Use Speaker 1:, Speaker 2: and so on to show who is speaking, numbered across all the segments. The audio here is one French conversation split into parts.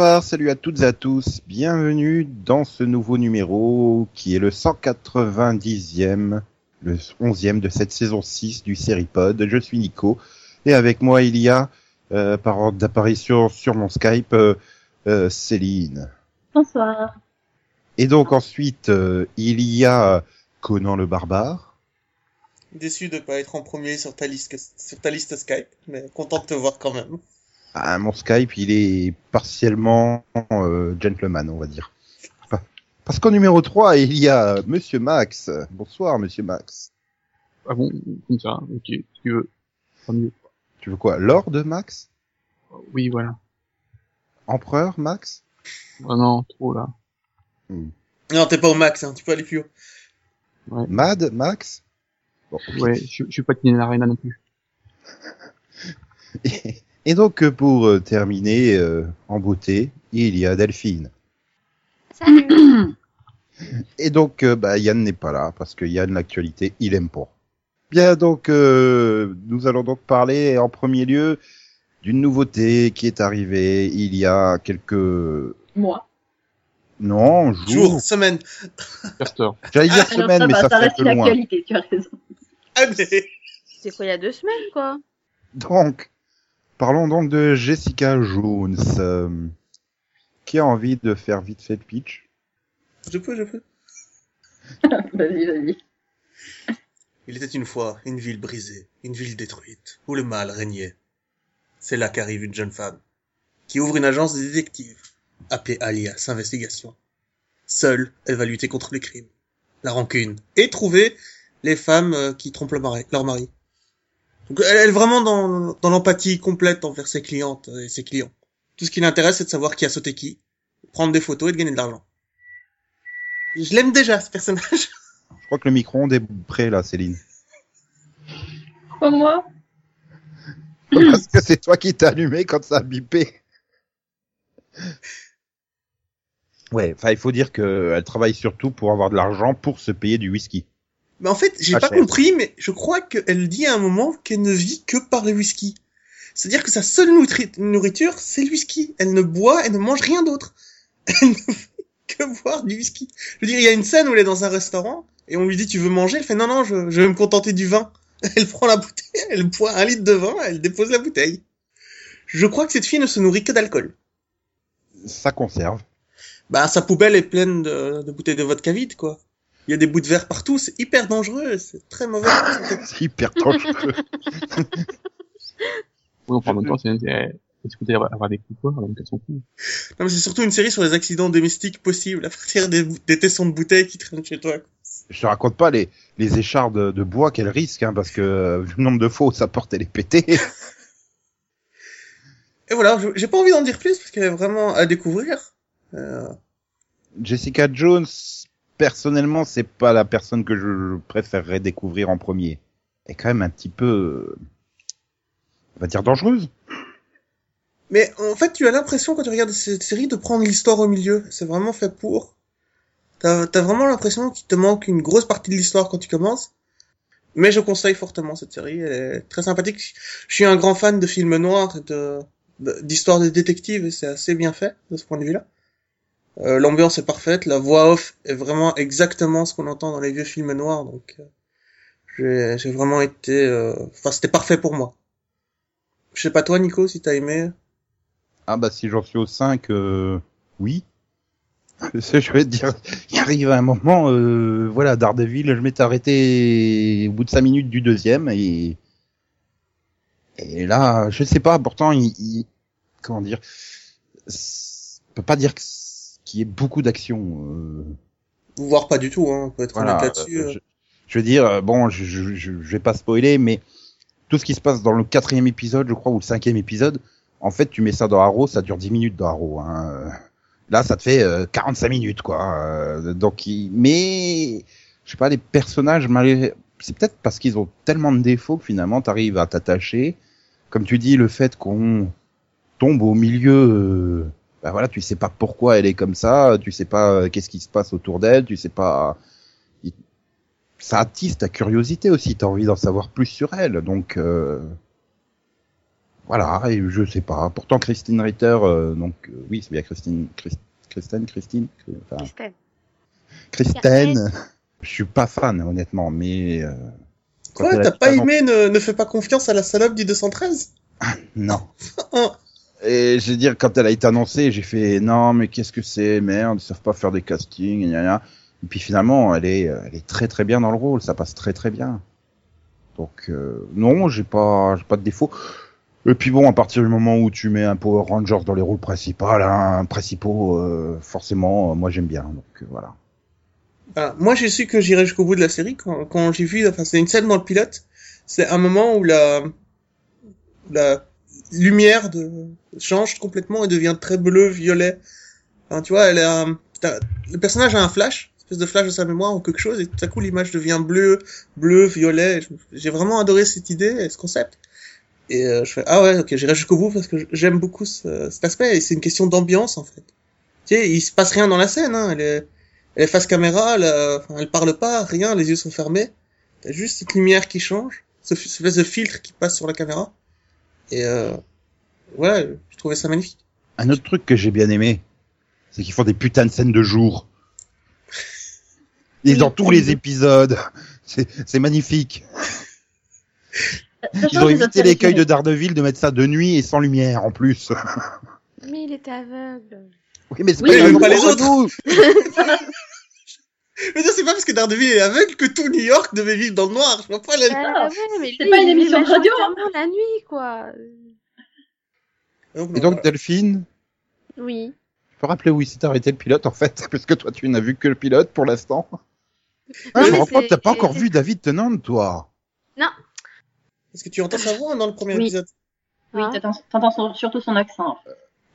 Speaker 1: Bonsoir, salut à toutes et à tous. Bienvenue dans ce nouveau numéro qui est le 190e, le 11e de cette saison 6 du Seripod. Je suis Nico et avec moi il y a, euh, par ordre d'apparition sur mon Skype, euh, euh, Céline.
Speaker 2: Bonsoir.
Speaker 1: Et donc ensuite euh, il y a Conan le barbare.
Speaker 3: Déçu de pas être en premier sur ta liste, sur ta liste Skype, mais content de te voir quand même.
Speaker 1: Ah, mon Skype, il est partiellement euh, gentleman, on va dire. Parce qu'en numéro 3, il y a Monsieur Max. Bonsoir, Monsieur Max.
Speaker 4: Ah bon, comme ça, ok, si tu veux. Tant mieux.
Speaker 1: Tu veux quoi Lord Max?
Speaker 4: Oui, voilà.
Speaker 1: Empereur Max?
Speaker 4: Oh non, trop là.
Speaker 3: Non, t'es pas au max, hein, tu peux aller plus haut.
Speaker 1: Mad Max? Bon, ok.
Speaker 4: Ouais, je, je suis pas Tina Arena non plus.
Speaker 1: Et, et donc, euh, pour euh, terminer euh, en beauté, il y a Delphine.
Speaker 2: Salut.
Speaker 1: Et donc, euh, bah, Yann n'est pas là, parce que Yann, l'actualité, il aime pas. Bien, donc, euh, nous allons donc parler en premier lieu d'une nouveauté qui est arrivée il y a quelques...
Speaker 2: Moi.
Speaker 1: Non, jours.
Speaker 3: Jour, semaine.
Speaker 1: J'allais dire
Speaker 2: Alors
Speaker 1: semaine,
Speaker 2: ça
Speaker 1: mais
Speaker 2: va,
Speaker 1: ça
Speaker 2: ça
Speaker 1: fait un
Speaker 2: reste
Speaker 1: peu loin.
Speaker 2: l'actualité, tu as raison.
Speaker 3: Ah, mais...
Speaker 5: C'est quoi, il y a deux semaines, quoi?
Speaker 1: Donc, parlons donc de Jessica Jones. euh, qui a envie de faire vite fait le pitch
Speaker 3: Je peux, je peux.
Speaker 2: Vas-y, vas-y.
Speaker 3: Il était une fois une ville brisée, une ville détruite, où le mal régnait. C'est là qu'arrive une jeune femme, qui ouvre une agence de détectives, appelée Alias Investigation. Seule, elle va lutter contre les crimes, la rancune, et trouver les femmes euh, qui trompent leur mari. Leur mari. Donc elle est vraiment dans, dans l'empathie complète envers ses clientes et ses clients. Tout ce qui l'intéresse, c'est de savoir qui a sauté qui, prendre des photos et de gagner de l'argent. Je l'aime déjà, ce personnage.
Speaker 1: Je crois que le micro-ondes est prêt là, Céline.
Speaker 2: Pas moi
Speaker 1: Parce que c'est toi qui t'es allumé quand ça a bipé. Ouais, enfin, il faut dire qu'elle travaille surtout pour avoir de l'argent pour se payer du whisky.
Speaker 3: Mais en fait, j'ai
Speaker 1: Pas
Speaker 3: pas
Speaker 1: cher.
Speaker 3: compris, mais je crois qu'elle dit à un moment qu'elle ne vit que par le whisky. C'est-à-dire que sa seule nourri- nourriture, c'est le whisky. Elle ne boit, elle ne mange rien d'autre. Elle ne fait que boire du whisky. Je veux dire, il y a une scène où elle est dans un restaurant, et on lui dit, tu veux manger? Elle fait, non, non, je, je vais me contenter du vin. Elle prend la bouteille, elle boit un litre de vin, elle dépose la bouteille. Je crois que cette fille ne se nourrit que d'alcool.
Speaker 1: Ça conserve.
Speaker 3: Bah, sa poubelle est pleine de, de bouteilles de vodka vide, quoi. Il y a des bouts de verre partout, c'est hyper dangereux, c'est très mauvais.
Speaker 1: C'est hyper dangereux.
Speaker 4: Oui, enfin, en même temps, c'est, écouter avoir avoir des coups de poing, donc elles sont coups.
Speaker 3: Non, mais c'est surtout une série sur les accidents domestiques possibles à partir des, tessons de bouteilles qui traînent chez toi.
Speaker 1: Je te raconte pas les, les échardes de, de bois qu'elle risque, hein, parce que vu le nombre de fois où sa porte elle est pétée.
Speaker 3: Et voilà, j'ai pas envie d'en dire plus parce qu'elle est vraiment à découvrir. Euh,
Speaker 1: Jessica Jones, personnellement, c'est pas la personne que je préférerais découvrir en premier. Elle est quand même un petit peu, on va dire dangereuse.
Speaker 3: Mais en fait, tu as l'impression quand tu regardes cette série de prendre l'histoire au milieu. C'est vraiment fait pour. T'as as vraiment l'impression qu'il te manque une grosse partie de l'histoire quand tu commences. Mais je conseille fortement cette série. Elle est très sympathique. Je suis un grand fan de films noirs et de- d'histoires de détectives et c'est assez bien fait de ce point de vue-là. Euh, L'ambiance est parfaite, la voix off est vraiment exactement ce qu'on entend dans les vieux films noirs, donc euh, j'ai vraiment été, euh, enfin c'était parfait pour moi. Je sais pas toi Nico si t'as aimé.
Speaker 1: Ah bah si j'en suis au 5, euh, oui. Je vais te dire, il arrive un moment, euh, voilà, Daredevil, je m'étais arrêté au bout de 5 minutes du deuxième et et là, je sais pas, pourtant, il, il- comment dire, on peut pas dire que y ait beaucoup d'action. euh,
Speaker 3: Voire pas du tout, hein, peut être
Speaker 1: voilà,
Speaker 3: là-dessus.
Speaker 1: euh,
Speaker 3: euh.
Speaker 1: je, je veux dire, euh, bon, je, je, je, je vais pas spoiler, mais tout ce qui se passe dans le quatrième épisode, je crois, ou le cinquième épisode, en fait, tu mets ça dans Arrow, ça dure 10 minutes dans Arrow. Hein. Là, ça te fait euh, 45 minutes, quoi. Euh, donc, il- mais je sais pas, les personnages, malgré- c'est peut-être parce qu'ils ont tellement de défauts que finalement, t'arrives à t'attacher. Comme tu dis, le fait qu'on tombe au milieu, euh, bah voilà, tu sais pas pourquoi elle est comme ça, tu sais pas euh, qu'est-ce qui se passe autour d'elle, tu sais pas. il- Ça attise ta curiosité aussi, t'as envie d'en savoir plus sur elle, donc. Euh... Voilà, et je sais pas. Pourtant, Christine Ritter, euh, donc euh, oui, c'est bien Christine, Christ- Christine, Christine, enfin,
Speaker 5: Christelle.
Speaker 1: Christine. Je suis pas fan, honnêtement, mais euh,
Speaker 3: Quoi, t'as pas
Speaker 1: ah non,
Speaker 3: aimé ne, ne fais pas confiance à la salope du 213
Speaker 1: Non. Et je veux dire, quand elle a été annoncée, j'ai fait non, mais qu'est-ce que c'est, merde, ils savent pas faire des castings, gna. Et puis finalement, elle est, elle est très très bien dans le rôle, ça passe très très bien. Donc euh, non, j'ai pas, j'ai pas de défaut. Et puis bon, à partir du moment où tu mets un Power Rangers dans les rôles principaux, hein, principaux, euh, forcément, euh, moi j'aime bien. Donc euh, voilà.
Speaker 3: Ah, moi, j'ai su que j'irais jusqu'au bout de la série quand, quand j'ai vu, enfin, c'est une scène dans le pilote. C'est un moment où la, la lumière de, change complètement et devient très bleu, violet. Enfin, tu vois, elle a, t'as- le personnage a un flash, une espèce de flash de sa mémoire ou quelque chose, et tout à coup, l'image devient bleu, bleu, violet. J'ai vraiment adoré cette idée et ce concept. Et euh, je fais, ah ouais, ok, j'irai jusqu'au bout parce que j'aime beaucoup ce- cet aspect et c'est une question d'ambiance, en fait. Tu sais, il se passe rien dans la scène, hein, elle est, elle est face caméra, elle, euh, parle pas, rien, les yeux sont fermés. T'as juste cette lumière qui change, ce de filtre qui passe sur la caméra. Et euh, ouais, je trouvais ça magnifique.
Speaker 1: Un autre truc que j'ai bien aimé, c'est qu'ils font des putains de scènes de jour. Et dans tous les épisodes, c'est c'est magnifique. Ils ont évité l'écueil de. Daredevil de mettre ça de nuit et sans lumière en plus.
Speaker 5: Mais il était aveugle.
Speaker 1: Oui, mais c'est
Speaker 2: Oui,
Speaker 1: pas,
Speaker 3: les autres. Mais non, c'est pas parce que Daredevil est aveugle que tout New York devait vivre dans le noir. Je vois pas la...
Speaker 5: Ah, ouais, mais
Speaker 2: c'est pas une
Speaker 5: il
Speaker 2: émission de radio, hein.
Speaker 5: la nuit, quoi.
Speaker 3: Donc,
Speaker 1: Et donc Delphine,
Speaker 5: Oui.
Speaker 1: tu peux rappeler où il s'est arrêté le pilote en fait, parce que toi tu n'as vu que le pilote pour l'instant. Ah,
Speaker 5: Non,
Speaker 1: je me
Speaker 5: mais
Speaker 1: rends compte,
Speaker 5: c'est-
Speaker 1: t'as pas encore vu David Tennant, toi.
Speaker 3: Est-ce que tu entends sa voix dans le premier
Speaker 5: Oui.
Speaker 3: épisode
Speaker 2: Oui,
Speaker 5: Hein
Speaker 2: t'entends surtout son accent.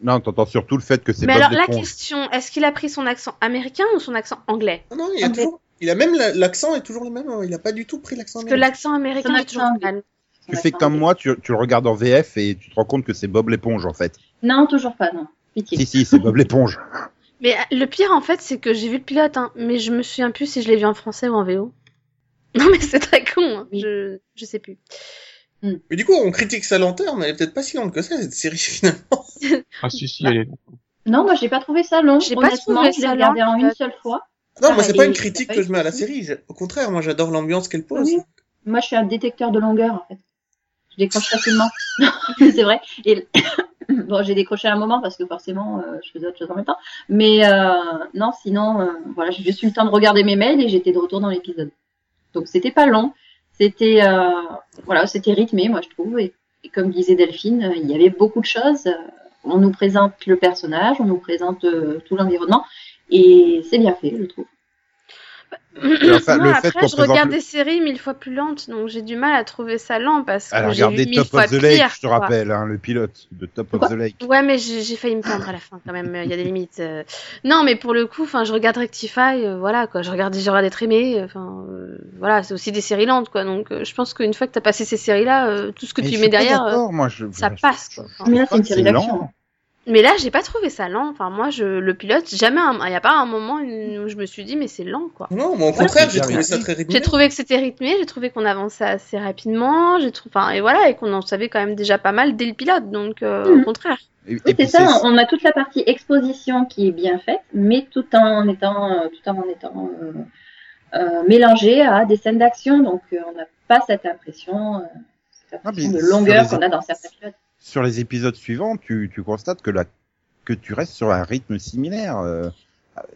Speaker 1: Non, t'entends surtout le fait que c'est
Speaker 5: Mais
Speaker 1: Bob
Speaker 5: alors, la question, est-ce qu'il a pris son accent américain ou son accent anglais
Speaker 3: Ah non, il a toujours... Il a même la- l'accent est toujours le même. hein. Il a pas du tout pris l'accent
Speaker 5: Parce que l'accent américain, j'ai toujours mal.
Speaker 2: Son
Speaker 1: Tu fais
Speaker 2: accent
Speaker 1: comme moi, tu, tu le regardes en VF et tu te rends compte que c'est Bob l'éponge en fait.
Speaker 2: Non, toujours pas, non. Pitié.
Speaker 1: Si, si, c'est Bob l'éponge.
Speaker 5: Mais euh, le pire, en fait, c'est que j'ai vu le pilote, hein, mais je me souviens plus si je l'ai vu en français ou en VO. Non, mais c'est très con, hein.
Speaker 2: Oui.
Speaker 5: je, je sais plus.
Speaker 3: Mais du coup, on critique sa lenteur, mais elle est peut-être pas si lente que ça, cette série, finalement.
Speaker 4: Ah si si, elle est.
Speaker 2: Non, moi, j'ai pas trouvé ça long.
Speaker 5: J'ai pas trouvé
Speaker 2: je l'ai
Speaker 5: ça long,
Speaker 2: en
Speaker 5: en
Speaker 2: une seule fois.
Speaker 3: Non, moi,
Speaker 2: Ah,
Speaker 3: c'est
Speaker 2: et
Speaker 3: pas une critique
Speaker 2: pas
Speaker 3: que je mets à la série. Au contraire, moi, j'adore l'ambiance qu'elle pose.
Speaker 2: Oui. Moi, je suis un détecteur de longueur, en fait. Je décroche facilement. c'est vrai. Et bon, j'ai décroché à un moment parce que forcément, euh, je faisais autre chose en même temps. Mais euh, non, sinon, euh, voilà, j'ai juste eu le temps de regarder mes mails et j'étais de retour dans l'épisode. Donc, c'était pas long. C'était euh, voilà, c'était rythmé, moi, je trouve. Et, et comme disait Delphine, euh, il y avait beaucoup de choses. On nous présente le personnage, on nous présente euh, tout l'environnement. Et c'est bien fait, je trouve.
Speaker 1: Enfin,
Speaker 5: Moi,
Speaker 1: le fait
Speaker 5: après,
Speaker 1: qu'on
Speaker 5: je regarde
Speaker 1: le-
Speaker 5: des séries mille fois plus lentes, donc j'ai du mal à trouver ça lent parce que
Speaker 1: Alors
Speaker 5: j'ai vu
Speaker 1: regardez
Speaker 5: mille
Speaker 1: Top
Speaker 5: fois
Speaker 1: of the Lake,
Speaker 5: pire,
Speaker 1: je te rappelle, hein, le pilote de Top of
Speaker 2: Quoi
Speaker 1: the Lake.
Speaker 5: Ouais, mais j'ai failli me perdre à la fin quand même. Il y a des limites. euh. Non, mais pour le coup, enfin, je regarde Rectify, euh, voilà quoi. Je regarde, je regarde être aimé. Enfin, euh, voilà, c'est aussi des séries lentes, quoi. Donc, euh, je pense qu'une fois que t'as passé ces séries-là, euh, tout ce que
Speaker 1: Mais
Speaker 5: tu mets derrière. euh,
Speaker 1: moi, je,
Speaker 5: ça passe, quoi.
Speaker 2: Mais là, c'est une série d'action.
Speaker 5: Mais là, j'ai pas trouvé ça lent. Enfin, moi, je le pilote, jamais. Il y a pas un moment où je me suis dit, mais c'est lent, quoi.
Speaker 3: Non, mais au contraire, j'ai trouvé ça très rythmé.
Speaker 5: J'ai trouvé que c'était rythmé, j'ai trouvé qu'on avançait assez rapidement, j'ai trouvé, enfin, et voilà, et qu'on en savait quand même déjà pas mal dès le pilote, donc euh, au contraire.
Speaker 1: Et, et
Speaker 2: Oui, c'est ça. On a toute la partie exposition qui est bien faite, mais tout en étant, euh, tout en étant euh, euh, mélangé à des scènes d'action. Donc, euh, on n'a pas cette impression, euh, cette
Speaker 1: Ah,
Speaker 2: impression de longueur qu'on a dans certains pilotes.
Speaker 1: Sur les épisodes suivants, tu, tu constates que la, que tu restes sur un rythme similaire. Euh,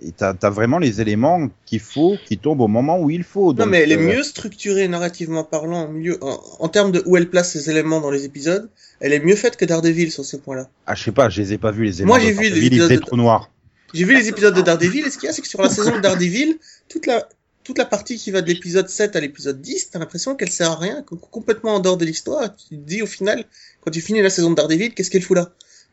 Speaker 1: et t'as as vraiment les éléments qu'il faut, qui tombent au moment où il faut.
Speaker 3: Non, mais elle est
Speaker 1: euh,
Speaker 3: mieux structurée narrativement parlant, mieux en, en termes de où elle place ses éléments dans les épisodes. Elle est mieux faite que Daredevil sur ce point-là.
Speaker 1: Ah, je sais pas, je les ai pas vus les éléments.
Speaker 3: Moi, j'ai vu les
Speaker 1: il
Speaker 3: épisodes de-
Speaker 1: trop noir.
Speaker 3: J'ai vu les épisodes de Daredevil, et ce qu'il y a, c'est que sur la saison de Daredevil, toute la, toute la partie qui va de l'épisode 7 à l'épisode 10, t'as l'impression qu'elle sert à rien, complètement en dehors de l'histoire. Tu te dis au final, quand tu finis la saison de Daredevil, qu'est-ce qu'elle fout là?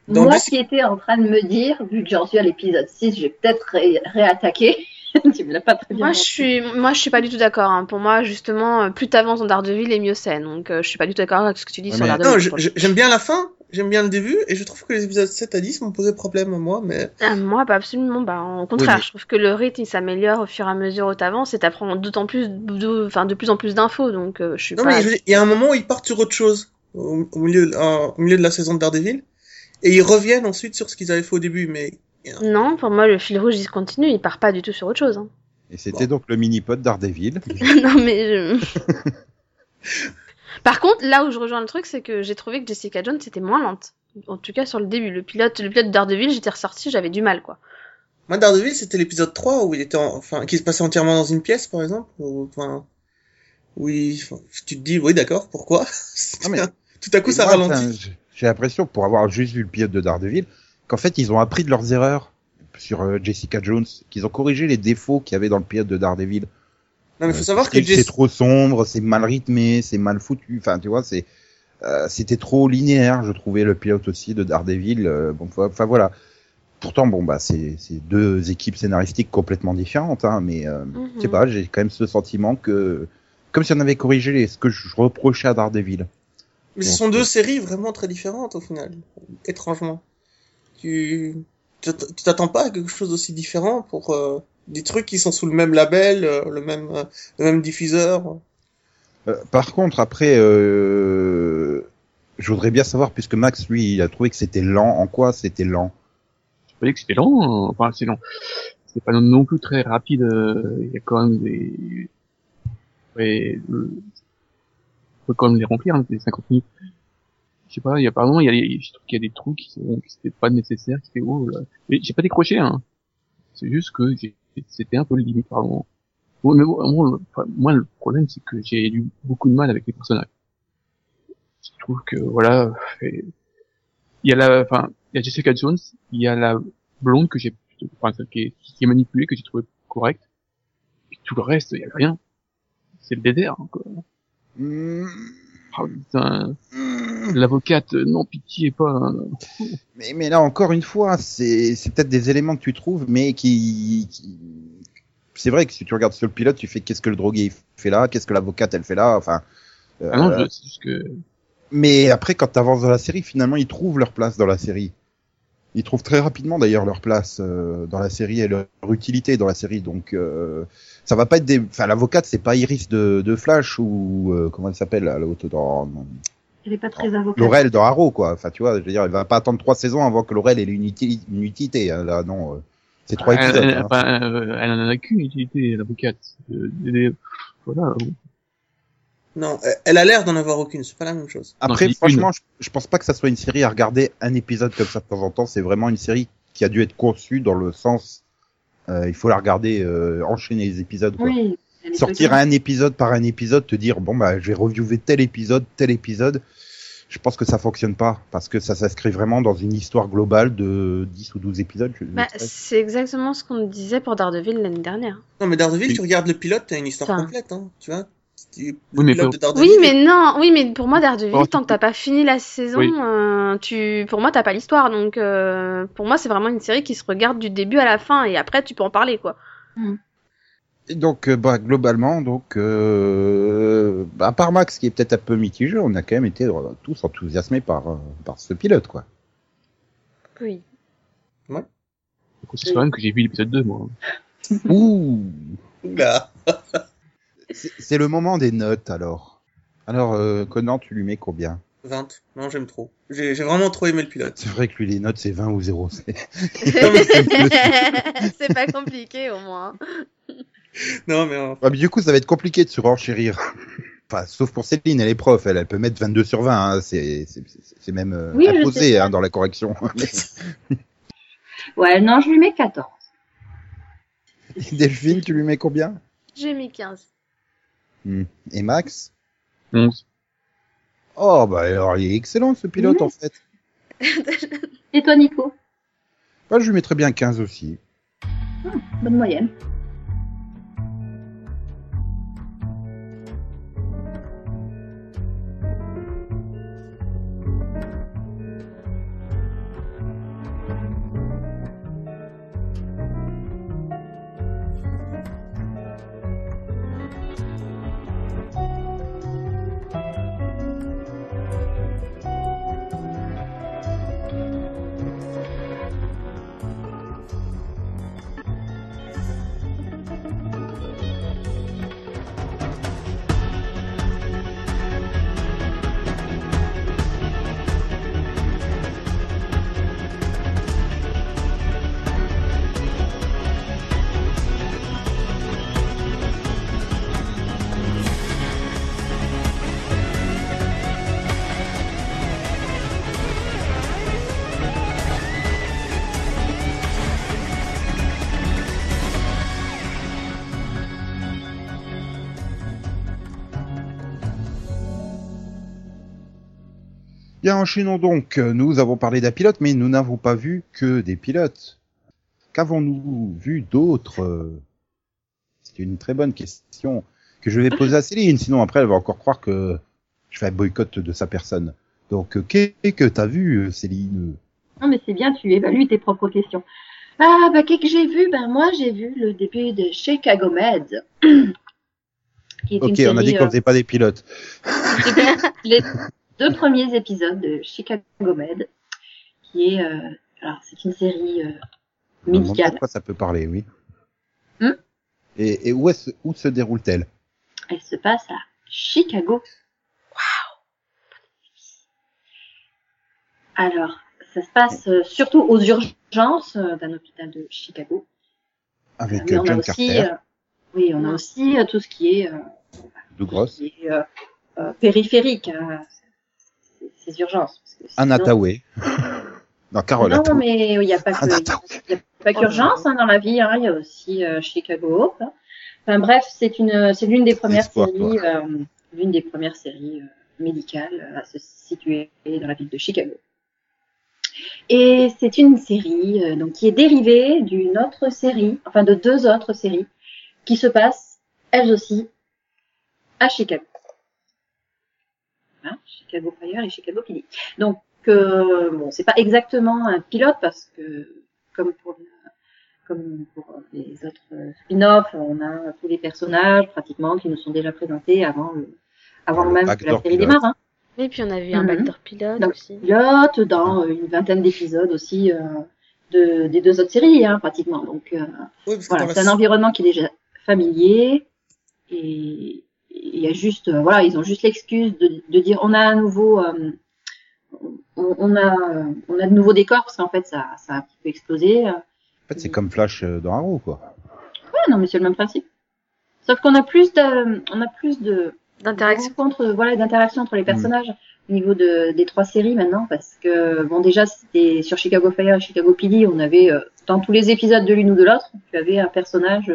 Speaker 3: Dans
Speaker 2: Moi
Speaker 3: le-
Speaker 2: qui étais en train de me dire, vu que j'en suis à l'épisode 6, je vais peut-être ré- réattaquer. tu me l'as pas très bien
Speaker 5: Moi, je suis, moi, je suis pas du tout d'accord. hein. Pour moi, justement, euh, plus t'avances dans Daredevil, et mieux c'est. Donc, euh, je suis pas du tout d'accord avec ce que tu dis
Speaker 1: Ouais,
Speaker 5: sur
Speaker 1: mais-
Speaker 5: Daredevil.
Speaker 3: Non, j'aime bien la fin, j'aime bien le début, et je trouve que les épisodes 7 à 10 m'ont posé problème à moi, mais
Speaker 5: Ah, moi, pas absolument. Bah, au contraire,
Speaker 1: mais-
Speaker 5: je trouve que le rythme il s'améliore au fur et à mesure où t'avances et t'apprends d'autant plus, de, enfin, de plus en plus d'infos. Donc, euh, je suis
Speaker 3: non,
Speaker 5: pas.
Speaker 3: mais je veux dire, il y a un moment où ils partent sur autre chose. au, au milieu, euh, au milieu de la saison de Daredevil, et ils reviennent ensuite sur ce qu'ils avaient fait au début, mais
Speaker 5: Non, pour moi, le fil rouge, il continue, il part pas du tout sur autre chose. hein.
Speaker 1: Et c'était donc le mini-pod Daredevil.
Speaker 5: non, mais je... Par contre, là où je rejoins le truc, c'est que j'ai trouvé que Jessica Jones était moins lente. En tout cas, sur le début. Le pilote, le pilote de Daredevil, j'étais ressorti, j'avais du mal, quoi.
Speaker 3: moi Daredevil c'était l'épisode 3 où il était en- enfin qui se passait entièrement dans une pièce par exemple, ou, enfin oui, enfin, tu te dis oui d'accord, pourquoi?
Speaker 1: Ah, mais-
Speaker 3: Tout à coup
Speaker 1: Et
Speaker 3: ça
Speaker 1: moi,
Speaker 3: ralentit.
Speaker 1: j'ai- J'ai l'impression, pour avoir juste vu le pilote de Daredevil, qu'en fait, ils ont appris de leurs erreurs sur euh, Jessica Jones, qu'ils ont corrigé les défauts qu'il y avait dans le pilote de Daredevil.
Speaker 3: Non mais faut
Speaker 1: Euh,
Speaker 3: savoir que
Speaker 1: c'est- trop sombre, c'est mal rythmé, c'est mal foutu. Enfin, tu vois, c'est euh, c'était trop linéaire, je trouvais le pilote aussi de Daredevil. euh, bon, enfin voilà. Pourtant, bon bah c'est c'est deux équipes scénaristiques complètement différentes, hein, mais euh,
Speaker 5: Mhm.
Speaker 1: je sais pas, j'ai quand même ce sentiment que comme si on avait corrigé les, ce que je reprochais à Daredevil.
Speaker 3: Mais ce
Speaker 1: Bon,
Speaker 3: sont deux séries vraiment très différentes au final, étrangement. Tu tu t'att- tu t'attends pas à quelque chose d'aussi différent pour euh, des trucs qui sont sous le même label, euh, le même euh, le même diffuseur.
Speaker 1: Euh, par contre, après, euh, je voudrais bien savoir, puisque Max, lui, il a trouvé que c'était lent. En quoi c'était lent?
Speaker 4: J'ai pas dit que c'était lent, enfin c'est lent. C'est pas non- plus très rapide, euh, il y a quand même des... Ouais, faut quand même les remplir, hein, ces 50 minutes. Sais pas, il y a par moment, il y a, je trouve qu'il y a des trous qui c'était pas nécessaires, qui fait oh là. Mais j'ai pas décroché, hein. C'est juste que c'était un peu limite par moment. Bon, mais bon, moi, le- le problème, c'est que j'ai eu beaucoup de mal avec les personnages. Je trouve que, voilà, et- il y a la, enfin, il y a Jessica Jones, il y a la blonde que j'ai, enfin, celle qui est, qui est manipulée, que j'ai trouvé correcte. Puis tout le reste, il y a rien. C'est le DDR, hein, quoi.
Speaker 1: Hmm,
Speaker 4: Ah, putain,
Speaker 1: hmm.
Speaker 4: l'avocate, euh, non, pitié, pas, hein.
Speaker 1: mais, mais là, encore une fois, c'est c'est peut-être des éléments que tu trouves, mais qui... qui- C'est vrai que si tu regardes sur le pilote, tu fais qu'est-ce que le drogué fait là, qu'est-ce que l'avocate elle fait là, enfin... euh,
Speaker 4: Ah non, je- c'est juste que,
Speaker 1: Mais après, quand tu avances dans la série, finalement, ils trouvent leur place dans la série. Ils trouvent très rapidement d'ailleurs leur place euh, dans la série et leur utilité dans la série. Donc, euh, ça va pas être des. Enfin, l'avocate, c'est pas Iris de, de Flash ou euh, comment elle s'appelle là, l'autre dans
Speaker 2: Elle est pas très avocate.
Speaker 1: Laurel dans Arrow, quoi. Enfin, tu vois, je veux dire, elle va pas attendre trois saisons avant que Laurel ait une, uti- une utilité. hein, là, non, euh, c'est trois
Speaker 4: elle,
Speaker 1: épisodes.
Speaker 4: elle,
Speaker 1: hein.
Speaker 4: elle en a qu'une utilité, l'avocate. Euh, voilà.
Speaker 3: Non, elle- elle a l'air d'en avoir aucune, c'est pas la même chose.
Speaker 1: Après,
Speaker 4: Non,
Speaker 1: franchement, je, je pense pas que ça soit une série à regarder un épisode comme ça de temps en temps. C'est vraiment une série qui a dû être conçue dans le sens, euh, il faut la regarder, euh, enchaîner les épisodes. Quoi.
Speaker 2: Oui.
Speaker 1: Sortir un épisode par un épisode, te dire bon bah je vais reviewer tel épisode, tel épisode. Je pense que ça fonctionne pas parce que ça s'inscrit vraiment dans une histoire globale de 10 ou 12 épisodes.
Speaker 5: Bah, c'est exactement ce qu'on disait pour Daredevil l'année dernière.
Speaker 3: Non, mais Daredevil,
Speaker 1: Oui.
Speaker 3: tu regardes le pilote, t'as une histoire
Speaker 5: Enfin.
Speaker 3: complète, hein, tu vois.
Speaker 4: Oui, mais
Speaker 3: de
Speaker 5: Oui, non, oui, mais pour moi, Daredevil,
Speaker 4: Oh,
Speaker 5: tant que t'as pas fini la saison,
Speaker 4: Oui.
Speaker 5: euh, tu, pour moi, t'as pas l'histoire. Donc, euh, pour moi, c'est vraiment une série qui se regarde du début à la fin et après, tu peux en parler, quoi.
Speaker 1: Et donc, euh, bah, globalement, donc, euh, bah, à part Max qui est peut-être un peu mitigé, on a quand même été euh, tous enthousiasmés par, euh, par ce pilote, quoi.
Speaker 5: Oui.
Speaker 4: C'est quand même que j'ai vu l'épisode 2, moi.
Speaker 1: Ouh
Speaker 3: Oula.
Speaker 1: C'est le moment des notes, alors. Alors, euh, Conan, tu lui mets combien?
Speaker 3: 20. Non, j'aime trop. J'ai vraiment trop aimé le pilote.
Speaker 1: C'est vrai que lui, les notes, c'est 20 ou 0. c'est-
Speaker 5: pas compliqué, au moins.
Speaker 3: Non, mais
Speaker 1: Ouais, mais du coup, ça va être compliqué de se renchérir. Enfin, sauf pour Céline, elle est prof, elle, elle peut mettre 22 sur 20, hein, c'est même euh,
Speaker 2: Oui,
Speaker 1: imposé hein, dans la correction.
Speaker 2: Ouais, non, je lui mets 14.
Speaker 1: Delphine, tu lui mets combien?
Speaker 5: J'ai mis 15.
Speaker 1: Hmm. Et Max
Speaker 4: 11.
Speaker 1: Oh, bah alors, il est excellent ce pilote, en fait.
Speaker 2: Et toi, Nico
Speaker 1: Bah, je lui mettrais bien 15 aussi.
Speaker 2: Bonne moyenne.
Speaker 1: Bien, enchaînons donc. Nous avons parlé d'un pilote, mais nous n'avons pas vu que des pilotes. Qu'avons-nous vu d'autres euh, C'est une très bonne question que je vais poser à Céline, sinon après elle va encore croire que je fais un boycott de sa personne. Donc, euh, qu'est-ce que t'as vu, euh, Céline?
Speaker 2: Non, mais c'est bien, tu évalues tes propres questions. Ah, bah, qu'est-ce que j'ai vu? Ben, moi, j'ai vu le début de Chicago Med. qui est
Speaker 1: Ok,
Speaker 2: une
Speaker 1: on a dit qu'on
Speaker 2: euh,
Speaker 1: faisait pas des pilotes.
Speaker 2: vu les deux premiers épisodes de Chicago Med, qui est, euh, alors, c'est une série euh, médicale.
Speaker 1: De quoi ça peut parler, oui.
Speaker 2: Hmm?
Speaker 1: Et, et où, est-ce- où se déroule-t-elle?
Speaker 2: Elle se passe à Chicago. Waouh Alors, ça se passe euh, surtout aux urgences euh, d'un hôpital de Chicago.
Speaker 1: Avec euh,
Speaker 2: on a
Speaker 1: John
Speaker 2: aussi,
Speaker 1: Carter,
Speaker 2: euh, oui, on a aussi euh, tout ce qui est, euh,
Speaker 1: de Grosse,
Speaker 2: qui est, euh, euh, périphérique, hein, ces urgences. parce que sinon-
Speaker 1: Tawai. non, Carole
Speaker 2: Non, mais il n'y a pas qu'urgence hein, dans la vie, hein, il y a aussi euh, Chicago Hope. hein. Enfin bref, c'est une, c'est l'une des premières séries, euh, l'une des premières séries euh, médicales euh, à se situer dans la ville de Chicago. Et c'est une série euh, donc qui est dérivée d'une autre série, enfin de deux autres séries, qui se passent elles aussi à Chicago. Hein, Chicago Fire et Chicago PD. Donc euh, bon, c'est pas exactement un pilote parce que comme pour comme pour les autres spin-offs, on a tous les personnages pratiquement qui nous sont déjà présentés avant le, avant
Speaker 1: Le
Speaker 2: même que la série
Speaker 1: pilote.
Speaker 2: démarre. Hein.
Speaker 5: Et puis on a vu un
Speaker 2: Mhm.
Speaker 5: backdoor pilote
Speaker 2: Donc,
Speaker 5: aussi.
Speaker 2: Pilote dans une vingtaine d'épisodes aussi euh, de, des deux autres séries hein, pratiquement. Donc euh,
Speaker 3: Oui,
Speaker 2: voilà, c'est un environnement qui est déjà familier et il y a juste euh, voilà, ils ont juste l'excuse de, de dire on a un nouveau euh, on, on a euh, on a de nouveaux décors parce qu'en fait ça ça a un petit peu explosé.
Speaker 1: En fait, c'est comme Flash euh, dans Arrow, quoi.
Speaker 2: Ouais, non mais c'est le même principe. Sauf qu'on a plus de on a plus de
Speaker 5: D'interaction.
Speaker 2: rencontres, voilà, d'interaction entre les personnages au niveau de, des trois séries maintenant, parce que bon déjà c'était sur Chicago Fire et Chicago PD, on avait euh, dans tous les épisodes de l'une ou de l'autre, tu avais un personnage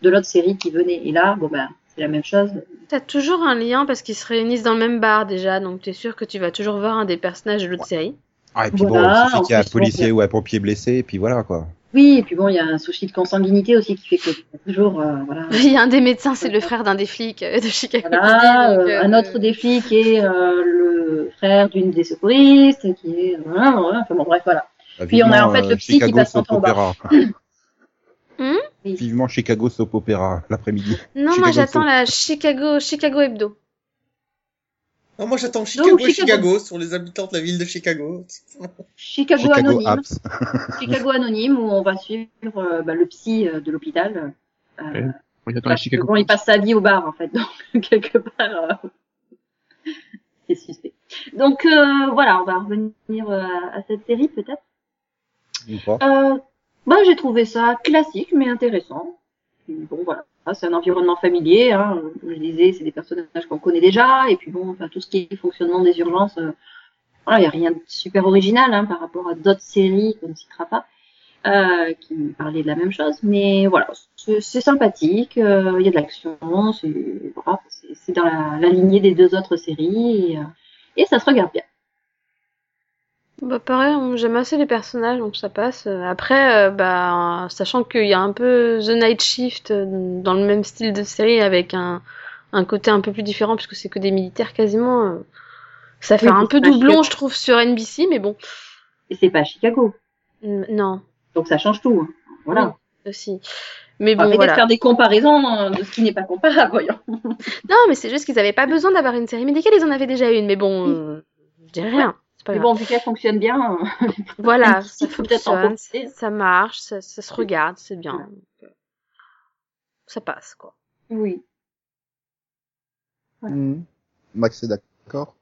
Speaker 2: de l'autre série qui venait. Et là, bon ben c'est la même chose.
Speaker 5: T'as toujours un lien parce qu'ils se réunissent dans le même bar déjà, donc t'es sûr que tu vas toujours voir un des personnages de l'autre série.
Speaker 1: Ah, et puis
Speaker 2: Voilà,
Speaker 1: bon, il suffit
Speaker 2: en
Speaker 1: qu'il y ait un policier ou un pompier blessé, et puis voilà, quoi.
Speaker 2: Oui, et puis bon il y a un souci de consanguinité aussi qui fait que toujours euh, voilà.
Speaker 5: Il y a un des médecins, c'est le frère d'un des flics euh, de Chicago.
Speaker 2: Voilà,
Speaker 5: PD, donc,
Speaker 2: euh,
Speaker 5: euh,
Speaker 2: un autre des flics qui est euh, le frère d'une des secouristes, qui est voilà, voilà, enfin bon bref voilà. Puis on a, en fait, le psy qui passe son temps au bar.
Speaker 1: opéra. Vivement Chicago soap opéra l'après-midi.
Speaker 5: Non,
Speaker 1: Chicago
Speaker 5: moi j'attends la Chicago, Chicago Hebdo.
Speaker 3: Non, moi j'attends Chicago,
Speaker 2: Chicago.
Speaker 3: Chicago, sur les habitants de la ville de Chicago.
Speaker 2: Chicago,
Speaker 1: Chicago
Speaker 2: anonyme.
Speaker 1: Apps.
Speaker 2: Chicago anonyme où on va suivre euh, bah, le psy euh, de l'hôpital. Euh,
Speaker 4: Ouais. On attend
Speaker 2: que
Speaker 4: Chicago.
Speaker 2: bon, il passe sa vie au bar en fait, donc quelque part euh, c'est suspect. Donc euh, voilà, on va revenir euh, à cette série peut-être? Euh, bah, j'ai trouvé ça classique mais intéressant. Bon voilà, c'est un environnement familier. Hein. Je disais, c'est des personnages qu'on connaît déjà et puis bon, enfin, tout ce qui est fonctionnement des urgences. euh, voilà, il y a rien de super original hein, par rapport à d'autres séries qu'on ne citera pas. euh, qui parlaient de la même chose, mais voilà, c'est sympathique, euh, il y a de l'action, c'est voilà, dans la, lignée des deux autres séries, et, euh, et ça se regarde bien.
Speaker 5: Bah pareil, on- j'aime assez les personnages, donc ça passe. Après, euh, bah, sachant qu'il y a un peu The Night Shift euh, dans le même style de série avec un, un côté un peu plus différent puisque c'est que des militaires quasiment. euh, ça fait
Speaker 2: Oui,
Speaker 5: un peu doublon, je trouve, sur NBC, mais bon,
Speaker 2: Et c'est pas à Chicago,
Speaker 5: non,
Speaker 2: donc ça change tout. hein. Voilà.
Speaker 5: aussi. Mais
Speaker 2: On va
Speaker 5: bon,
Speaker 2: peut-être
Speaker 5: voilà.
Speaker 2: faire des comparaisons euh, de ce qui n'est pas comparable, voyons.
Speaker 5: Non, mais c'est juste qu'ils avaient pas besoin d'avoir une série médicale, ils en avaient déjà une. Mais bon, euh, je dis rien. C'est pas
Speaker 2: Mais bon, vu qu'elle fonctionne bien,
Speaker 5: Voilà,
Speaker 2: il
Speaker 5: ça
Speaker 2: faut en
Speaker 5: fonctionne, ça marche, ça, ça se regarde, c'est bien. Ça passe, quoi.
Speaker 2: oui. Ouais.
Speaker 1: Mhm. Max est d'accord.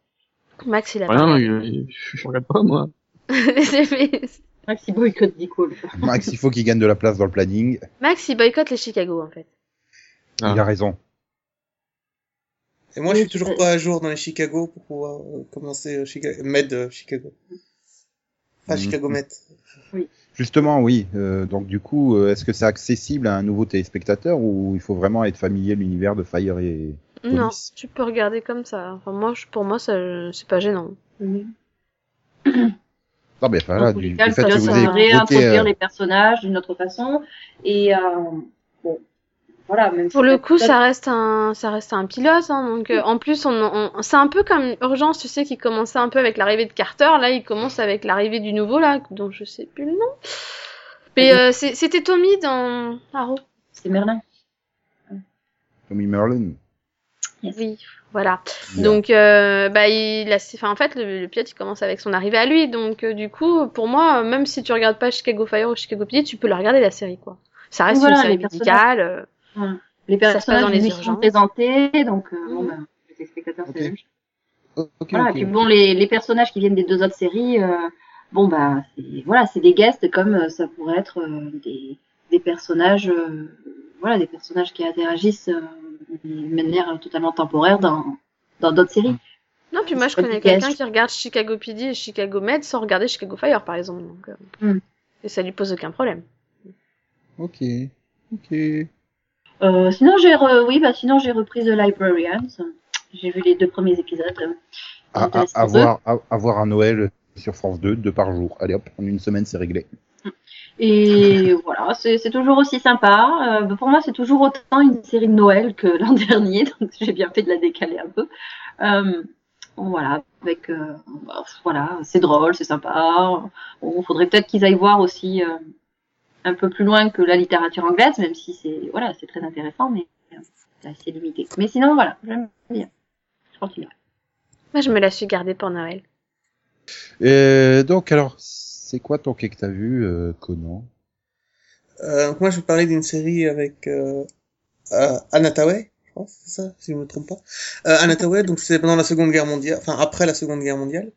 Speaker 5: Max, il a
Speaker 4: Ouais, il- je, je regarde pas, moi.
Speaker 5: C'est-
Speaker 2: Maxi boycott dit cool.
Speaker 1: Max, il faut qu'il gagne de la place dans le planning.
Speaker 5: Max, il boycotte les Chicago, en fait.
Speaker 4: Ah.
Speaker 1: Il a raison.
Speaker 3: Et moi, je
Speaker 2: Oui,
Speaker 3: suis toujours pas à jour dans les Chicago pour pouvoir euh, commencer euh, Chicago, Med euh, Chicago. Enfin,
Speaker 1: Mhm.
Speaker 3: Chicago Med.
Speaker 1: Justement, oui. Euh, donc du coup, euh, est-ce que c'est accessible à un nouveau téléspectateur ou il faut vraiment être familier de l'univers de Fire et
Speaker 5: Non,
Speaker 1: Police.
Speaker 5: tu peux regarder comme ça. Enfin, moi, je- pour moi, ça, c'est pas gênant.
Speaker 2: Mhm.
Speaker 1: Non, mais enfin, là, du, du fait
Speaker 2: ça
Speaker 1: que vous avez
Speaker 2: réintroduire
Speaker 1: euh,
Speaker 2: les personnages d'une autre façon. Et euh, bon, voilà. Même
Speaker 5: Pour
Speaker 2: si
Speaker 5: le coup, ça reste un, ça reste un pilote. Hein, donc, euh, en plus, on, on- c'est un peu comme Urgence, tu sais, qui commençait un peu avec l'arrivée de Carter. Là, il commence avec l'arrivée du nouveau, là, dont je sais plus le nom. Mais euh, c'est- c'était Tommy dans Arrow.
Speaker 2: c'est Merlin.
Speaker 1: Tommy Merlin.
Speaker 5: Oui, voilà. Donc, euh, bah, il a, enfin, en fait, le, le pilote, il commence avec son arrivée à lui. Donc, euh, du coup, pour moi, même si tu regardes pas Chicago Fire ou Chicago PD, tu peux la regarder la série, quoi. Ça reste
Speaker 2: Voilà,
Speaker 5: une série médicale. Euh,
Speaker 2: Les
Speaker 5: passe dans
Speaker 2: personnages
Speaker 5: les
Speaker 2: lui sont
Speaker 5: urgences.
Speaker 2: présentés, donc euh, bon,
Speaker 5: Mhm.
Speaker 2: bah, les téléspectateurs,
Speaker 1: Ok.
Speaker 2: c'est la même chose.
Speaker 1: Oh, Ok,
Speaker 2: Voilà,
Speaker 1: ok.
Speaker 2: et puis bon, les, les personnages qui viennent des deux autres séries, euh, bon bah, c'est- voilà, c'est des guests comme euh, ça pourrait être euh, des, des personnages, euh, voilà, des personnages qui interagissent euh, d'une manière totalement temporaire dans dans d'autres séries.
Speaker 5: Non, puis moi, je connais quelqu'un qui regarde Chicago PD et Chicago Med sans regarder Chicago Fire, par exemple. Donc, euh,
Speaker 2: Mm.
Speaker 5: Et ça lui pose aucun problème.
Speaker 1: Ok. Ok.
Speaker 2: Euh, sinon j'ai, re- oui, bah sinon j'ai repris The Librarians. J'ai vu les deux premiers épisodes.
Speaker 1: À, à, à voir, à, à voir un Noël sur France 2, deux par jour. Allez hop, en une semaine, c'est réglé.
Speaker 2: Et voilà, c'est c'est toujours aussi sympa. Euh, pour moi, c'est toujours autant une série de Noël que l'an dernier, donc j'ai bien fait de la décaler un peu. Euh, voilà, avec euh, bah, voilà, c'est drôle, c'est sympa. Bon, faudrait peut-être qu'ils aillent voir aussi euh, un peu plus loin que la littérature anglaise, même si c'est voilà, c'est très intéressant, mais euh, c'est assez limité. Mais sinon, voilà, j'aime bien. Je continue.
Speaker 5: Moi, je me la suis gardée pour Noël.
Speaker 1: Euh, donc, alors, c'est quoi ton quai que t'as vu, euh, Conan?
Speaker 3: Euh, donc moi, je vais parler d'une série avec euh, euh, Anna Tawai, je crois, c'est ça, si je me trompe pas. Euh, Anna Tawai, donc c'est pendant la Seconde Guerre mondiale, enfin après la Seconde Guerre mondiale.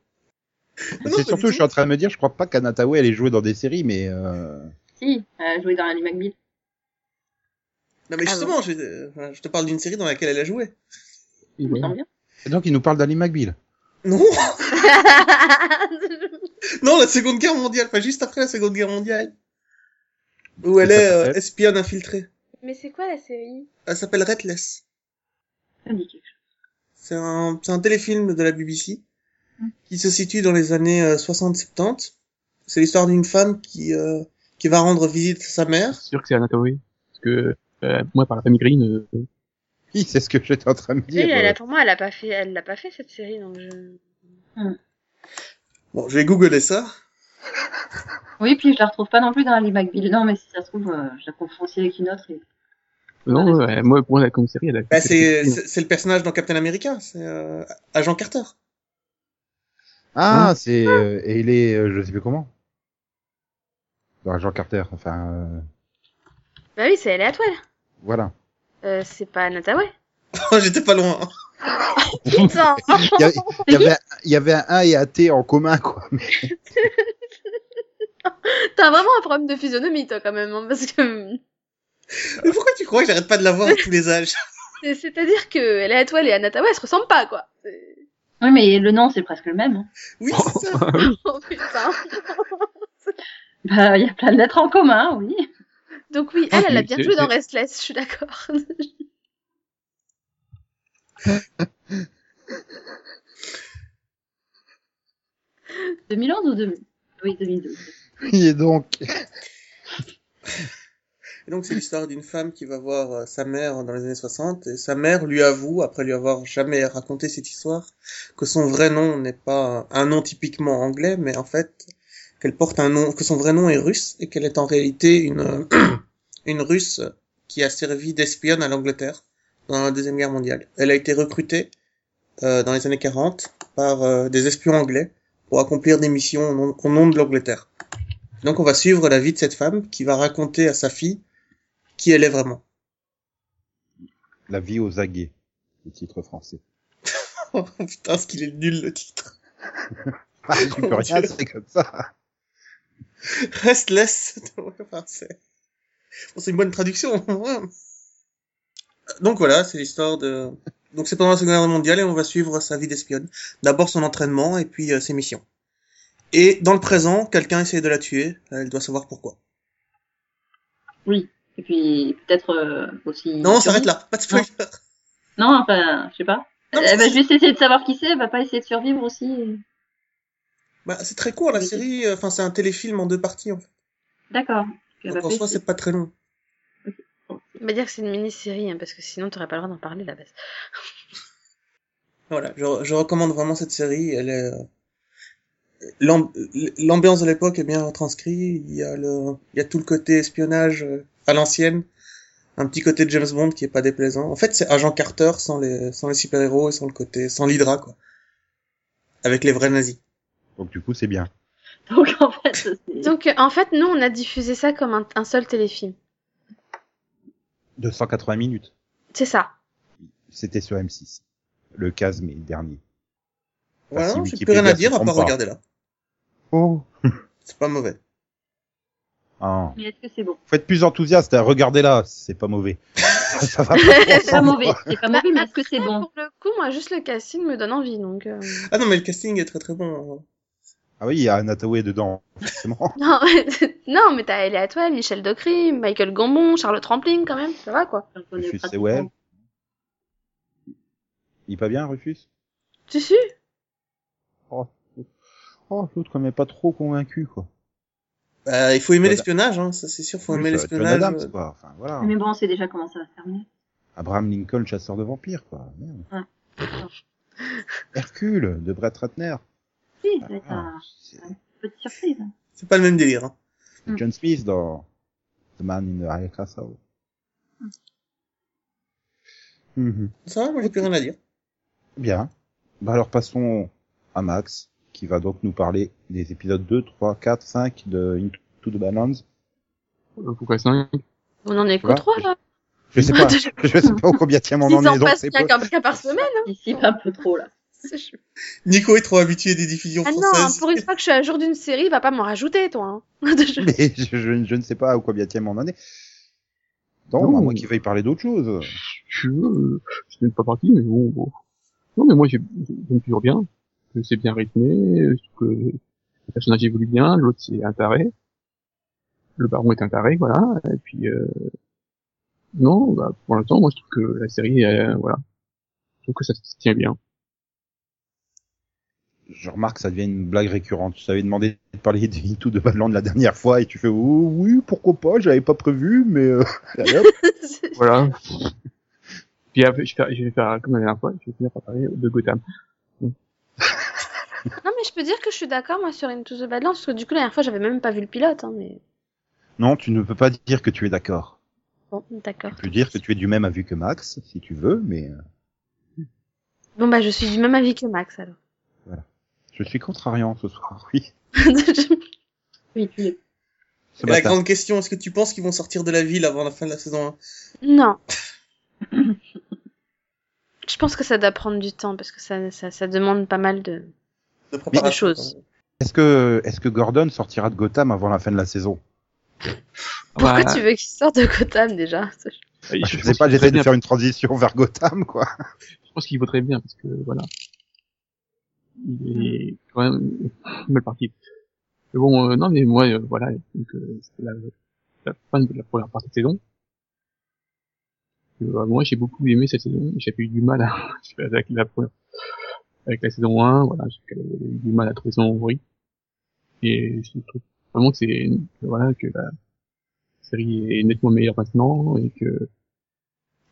Speaker 1: C'est surtout, je suis en train de me dire, je crois pas qu'Anatawe elle ait joué dans des séries, mais euh...
Speaker 2: Si, euh, jouer dans Annie McBeal.
Speaker 3: Non mais
Speaker 5: Ah
Speaker 3: justement, je, euh, te parle d'une série dans laquelle elle a joué.
Speaker 4: Et
Speaker 2: Il bien.
Speaker 1: Et donc il nous parle d'Ali McBeal.
Speaker 3: Non, non, la Seconde Guerre mondiale, enfin juste après la Seconde Guerre mondiale, où elle est euh, espionne infiltrée.
Speaker 5: Mais c'est quoi la série?
Speaker 3: Elle s'appelle Redless.
Speaker 2: Ça me dit quelque chose.
Speaker 3: C'est un, c'est un téléfilm de la BBC qui se situe dans les années euh, 60-70. C'est l'histoire d'une femme qui euh, qui va rendre visite à sa mère.
Speaker 4: C'est sûr que c'est Anatoly. Parce que, euh, moi, par la famille Green, euh,
Speaker 1: Oui, c'est ce que j'étais en train de me
Speaker 5: Oui,
Speaker 1: dire.
Speaker 5: elle
Speaker 1: euh.
Speaker 5: a, pour moi, elle a pas fait, elle l'a pas fait cette série, donc je.
Speaker 3: Bon, je vais googler ça.
Speaker 2: Oui, puis je la retrouve pas non plus dans Annie McBeal. Non, mais si ça se trouve, euh, je la confonds aussi avec une autre. Et...
Speaker 4: non, ouais, moi, pour moi, comme série, elle a
Speaker 3: Bah, c'est
Speaker 4: Green.
Speaker 3: c'est c'est le personnage dans Captain America, c'est euh, Agent Carter.
Speaker 1: Ah, c'est euh, et il est, euh, je sais plus comment. Dans Jean Carter. Enfin, euh,
Speaker 5: Bah oui, c'est elle et Atwell.
Speaker 1: voilà.
Speaker 5: Euh, c'est pas Nataway.
Speaker 3: J'étais pas loin.
Speaker 5: Putain.
Speaker 1: Il y, avait, il y avait, il y avait un A et un T en commun, quoi. Mais
Speaker 5: T'as vraiment un problème de physionomie, toi, quand même, hein, parce que.
Speaker 3: Mais pourquoi tu crois que j'arrête pas de la voir à tous les âges
Speaker 5: c'est- C'est-à-dire que elle et Atwell et Anatawa, elles se ressemblent pas, quoi.
Speaker 2: Oui, mais le nom, c'est presque le même. hein.
Speaker 3: Oui, c'est ça.
Speaker 5: Oh putain.
Speaker 2: Bah, il y a plein de lettres en commun, oui.
Speaker 5: Donc oui,
Speaker 4: Ah,
Speaker 5: elle, elle a bien joué dans Restless, je suis d'accord.
Speaker 2: 2011 ou 2000 Oui, 2012.
Speaker 1: et donc,
Speaker 3: Et donc c'est l'histoire d'une femme qui va voir euh, sa mère dans les années 60 et sa mère lui avoue, après lui avoir jamais raconté cette histoire, que son vrai nom n'est pas un nom typiquement anglais, mais en fait qu'elle porte un nom, que son vrai nom est russe et qu'elle est en réalité une une russe qui a servi d'espionne à l'Angleterre dans la deuxième guerre mondiale. Elle a été recrutée euh, dans les années 40 par euh, des espions anglais pour accomplir des missions au nom, au nom de l'Angleterre. Donc on va suivre la vie de cette femme qui va raconter à sa fille qui elle est vraiment.
Speaker 1: la vie aux aguets, le titre français.
Speaker 3: Oh putain, ce qu'il est nul le titre.
Speaker 1: Ah, tu peux
Speaker 3: Mon
Speaker 1: rien, c'est comme ça.
Speaker 3: Restless. Enfin, c'est bon, une bonne traduction. Donc voilà, c'est l'histoire de. Donc c'est pendant la Seconde Guerre mondiale et on va suivre sa vie d'espionne. D'abord son entraînement et puis euh, ses missions. Et dans le présent, quelqu'un essaie de la tuer. Elle doit savoir pourquoi.
Speaker 2: Et puis, peut-être euh, aussi...
Speaker 3: Non, on s'arrête là. Pas de spoiler.
Speaker 2: Non, enfin, je sais pas.
Speaker 3: Non,
Speaker 2: elle va juste essayer de savoir qui c'est, elle va pas essayer de survivre aussi.
Speaker 3: Bah, c'est très court la série. euh, Enfin, c'est un téléfilm en deux parties. En fait.
Speaker 2: D'accord.
Speaker 3: Donc
Speaker 2: pas
Speaker 3: en
Speaker 2: fait,
Speaker 3: soi, c'est pas très long.
Speaker 5: On va dire que c'est une mini-série, hein, parce que sinon t'aurais pas le droit d'en parler, la base.
Speaker 3: Voilà, je, je recommande vraiment cette série. Elle est euh, l'amb- l'ambiance de l'époque est bien retranscrite. Il y a le, il y a tout le côté espionnage euh, à l'ancienne, un petit côté de James Bond qui est pas déplaisant. En fait, c'est Agent Carter sans les, sans les super héros et sans le côté, sans l'Hydra quoi, avec les vrais nazis.
Speaker 1: Donc du coup, c'est bien.
Speaker 2: Donc en fait, c'est...
Speaker 5: Donc, euh, en fait, nous, on a diffusé ça comme un, un seul téléfilm.
Speaker 1: 280 minutes.
Speaker 5: C'est ça.
Speaker 1: C'était sur M6. Le 15 mai dernier. Enfin,
Speaker 3: Voilà,
Speaker 1: si
Speaker 3: j'ai plus rien à dire à part
Speaker 1: pas.
Speaker 3: regarder là.
Speaker 1: Oh.
Speaker 3: C'est pas mauvais.
Speaker 1: Ah.
Speaker 2: Mais est-ce que c'est bon?
Speaker 1: Faut être plus enthousiaste. hein. Regardez là, c'est pas mauvais. ça va pas
Speaker 2: C'est pas mauvais. C'est pas mauvais, mais est-ce que c'est bon?
Speaker 5: Pour le coup, moi, juste le casting me donne envie, donc... euh,
Speaker 3: Ah non, mais le casting est très très bon.
Speaker 1: Ah oui, il y a Anna Thaoué dedans, forcément.
Speaker 5: Non, non mais t'as Ellie Atwell, Michel Docry, Michael Gambon, Charlotte Rampling, quand même, ça va, quoi.
Speaker 1: Rufus. Sewell. Il est pas bien, Rufus?
Speaker 5: Tu sais
Speaker 1: Oh, oh l'autre quand même pas trop convaincu, quoi.
Speaker 3: Bah, il faut aimer l'espionnage, hein, ça c'est sûr, faut
Speaker 1: Oui,
Speaker 3: aimer l'espionnage.
Speaker 1: Adams,
Speaker 3: euh,
Speaker 1: quoi. Enfin, voilà.
Speaker 2: Mais bon, on sait déjà comment ça va se terminer.
Speaker 1: Abraham Lincoln, chasseur de vampires, quoi. Merde.
Speaker 2: Ouais.
Speaker 1: Hercule, de Brett Ratner.
Speaker 2: Si,
Speaker 1: Ah,
Speaker 2: un-
Speaker 1: c'est-
Speaker 2: une petite surprise.
Speaker 3: C'est pas le même délire. Hein.
Speaker 2: Mm.
Speaker 1: John Smith dans The Man in the High Castle. Mhm.
Speaker 3: Ça va, moi j'ai plus rien à dire.
Speaker 1: Bien. Bah alors passons à Max, qui va donc nous parler des épisodes 2, 3, 4, 5 de Into the Balance.
Speaker 4: Euh, Pourquoi 5
Speaker 5: On en est qu'au
Speaker 1: Voilà.
Speaker 5: 3, là.
Speaker 1: Je sais pas, je sais pas combien tiens on en
Speaker 5: S'ils en passent qu'un par semaine.
Speaker 2: Ici, pas un peu trop, là.
Speaker 3: Nico est trop habitué des diffusions
Speaker 5: Ah non, pour une fois que je suis à jour d'une série, va pas m'en rajouter, toi. Hein. Je-
Speaker 1: Mais je, je- je ne sais pas au combien tiens on en est. Non,
Speaker 4: Non.
Speaker 1: à moins qu'il veuille parler d'autre chose.
Speaker 4: Je euh, je suis même pas parti, mais bon, bon. Non, mais moi, j'ai- j'aime toujours bien. que C'est bien rythmé, euh, que le personnage évolue bien, l'autre c'est un taré. Le baron est un taré, voilà. Et puis, euh... non, bah, pour l'instant, moi, je trouve que la série, euh, voilà. Je trouve que ça se tient bien.
Speaker 1: Je remarque que ça devient une blague récurrente. Je t'avais demandé de parler de Into the Badland la dernière fois et tu fais oh, oui, pourquoi pas, j'avais pas prévu, mais euh.
Speaker 4: Voilà. Puis après, je vais faire, je vais faire comme la dernière fois, je vais finir par parler de Gotham.
Speaker 5: Non, mais je peux dire que je suis d'accord, moi, sur Into the Badlands, parce que du coup, la dernière fois, j'avais même pas vu le pilote, hein, mais...
Speaker 1: Non, tu ne peux pas dire que tu es d'accord.
Speaker 5: Bon, d'accord.
Speaker 1: Tu peux dire que tu es du même avis que Max, si tu veux, mais euh,
Speaker 5: Bon, bah, je suis du même avis que Max, alors.
Speaker 1: Je suis contrariant ce soir, oui.
Speaker 2: Oui,
Speaker 3: Et la grande question, est-ce que tu penses qu'ils vont sortir de la ville avant la fin de la saison 1
Speaker 5: non. je pense que ça doit prendre du temps, parce que ça, ça, ça demande pas mal de...
Speaker 3: de préparation
Speaker 5: choses.
Speaker 1: Est-ce que, Gordon sortira de Gotham avant la fin de la saison?
Speaker 5: Pourquoi
Speaker 4: Bah,
Speaker 5: tu veux qu'il sorte de Gotham, déjà?
Speaker 4: Bah,
Speaker 1: Bah, Je
Speaker 4: pense
Speaker 1: sais pas, j'essaie de
Speaker 4: bien-
Speaker 1: faire une transition vers Gotham, quoi.
Speaker 4: Je pense qu'il vaudrait bien, parce que, voilà. Il est quand même mal parti. Mais bon, euh, non, mais moi, euh, voilà, donc, euh, c'est la, la fin de la première partie de saison. Euh, moi, j'ai beaucoup aimé cette saison. J'ai eu du mal à, avec la première, avec la saison 1, voilà, j'ai eu du mal à trouver son bruit. Et je trouve vraiment que c'est, voilà, que la série est nettement meilleure maintenant et que,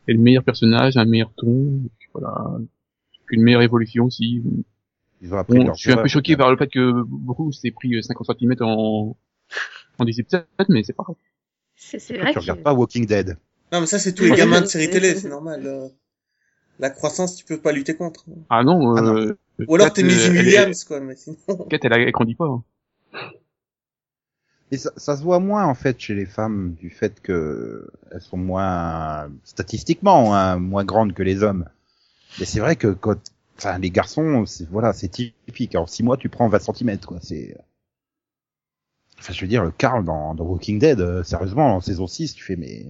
Speaker 4: et le meilleur personnage, un meilleur ton, et puis voilà, une meilleure évolution aussi.
Speaker 1: Ils ont appris
Speaker 4: Bon,
Speaker 1: leur
Speaker 4: je suis un peu choqué par le fait que beaucoup s'est pris euh, 50 cm en, en 10 épisodes, mais c'est pas grave.
Speaker 5: C'est
Speaker 1: Tu
Speaker 5: vrai que...
Speaker 1: regardes pas Walking Dead.
Speaker 3: Non, mais ça, c'est tous les gamins de séries télé, c'est normal. euh. La croissance, tu peux pas lutter contre.
Speaker 4: Ah non,
Speaker 1: Ah non.
Speaker 4: euh,
Speaker 3: Ou alors t'es
Speaker 4: euh,
Speaker 3: Missy
Speaker 4: elle est-
Speaker 3: Williams, quoi, mais sinon...
Speaker 4: Kat, elle, a- elle grandit pas. hein.
Speaker 1: Et ça, ça se voit moins en fait chez les femmes du fait que elles sont moins statistiquement hein, moins grandes que les hommes. Mais c'est vrai que quand, enfin les garçons, c'est voilà, c'est typique. En six mois, tu prends 20 cm quoi. C'est, enfin je veux dire le Carl dans, dans Walking Dead, euh, sérieusement en saison 6, tu fais mais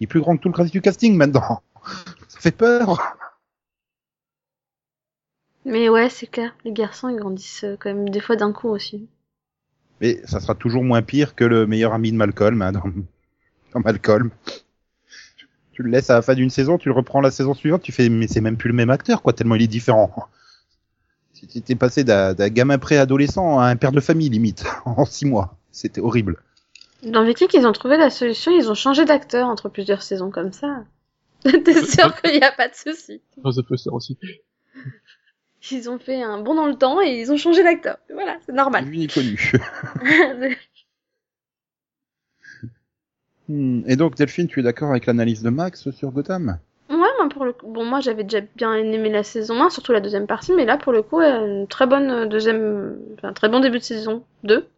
Speaker 1: il est plus grand que tout le reste du casting maintenant. ça fait peur.
Speaker 5: Mais ouais, c'est clair. Les garçons, ils grandissent euh, quand même des fois d'un coup aussi.
Speaker 1: Mais ça sera toujours moins pire que le meilleur ami de Malcolm hein, dans, dans Malcolm. Tu le laisses à la fin d'une saison, tu le reprends la saison suivante, tu fais mais c'est même plus le même acteur quoi, tellement il est différent. C'était passé d'un gamin préadolescent à un père de famille limite en six mois. C'était horrible.
Speaker 5: Dans Vikings, ils ont trouvé la solution, ils ont changé d'acteur entre plusieurs saisons comme ça. T'es sûr qu'il n'y a pas de souci?
Speaker 4: Ça peut se faire aussi.
Speaker 5: Ils ont fait un bond dans le temps et ils ont changé d'acteur. Voilà, c'est normal.
Speaker 1: Lui connu. Hmm, Et donc Delphine, tu es d'accord avec l'analyse de Max sur Gotham?
Speaker 5: Ouais, moi pour le coup, bon moi j'avais déjà bien aimé la saison 1, surtout la deuxième partie, mais là pour le coup, euh, une très bonne euh, deuxième, enfin très bon début de saison 2.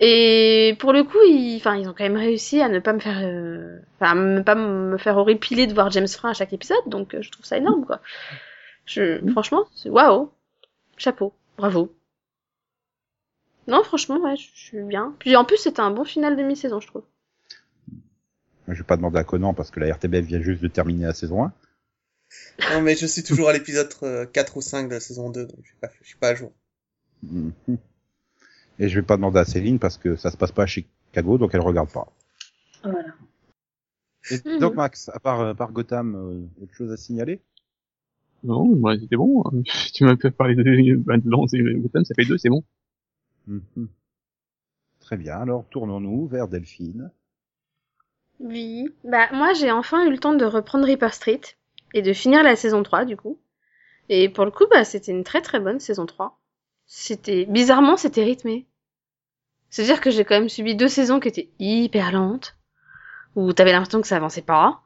Speaker 5: Et pour le coup, ils, enfin ils ont quand même réussi à ne pas me faire, euh, enfin à ne pas me faire horripiler de voir James Franc à chaque épisode, donc je trouve ça énorme quoi. Je, franchement, waouh, chapeau, bravo. Non, franchement, ouais, je suis bien. Puis en plus, c'était un bon final de mi-saison, je trouve.
Speaker 1: Je vais pas demander à Conan parce que la RTBF vient juste de terminer la saison 1.
Speaker 3: Non, mais je suis toujours à l'épisode euh, 4 ou 5 de la saison 2, donc je suis pas, je suis pas à jour.
Speaker 1: Mhm. Et je vais pas demander à Céline parce que ça se passe pas à Chicago, donc elle regarde pas.
Speaker 2: Voilà.
Speaker 1: Et
Speaker 5: Mhm.
Speaker 1: donc Max, à part, à part Gotham, euh, autre chose à signaler?
Speaker 4: Non, moi c'était bon. hein. Tu m'as fait parler de bah, de Lance et Gotham, ça fait deux, c'est bon.
Speaker 1: Mhm. Très bien, alors tournons-nous vers Delphine.
Speaker 5: Oui. Bah, moi, j'ai enfin eu le temps de reprendre Reaper Street et de finir la saison 3, du coup. Et pour le coup, bah, c'était une très très bonne saison 3. C'était, bizarrement, c'était rythmé. C'est-à-dire que j'ai quand même subi deux saisons qui étaient hyper lentes, où t'avais l'impression que ça avançait pas.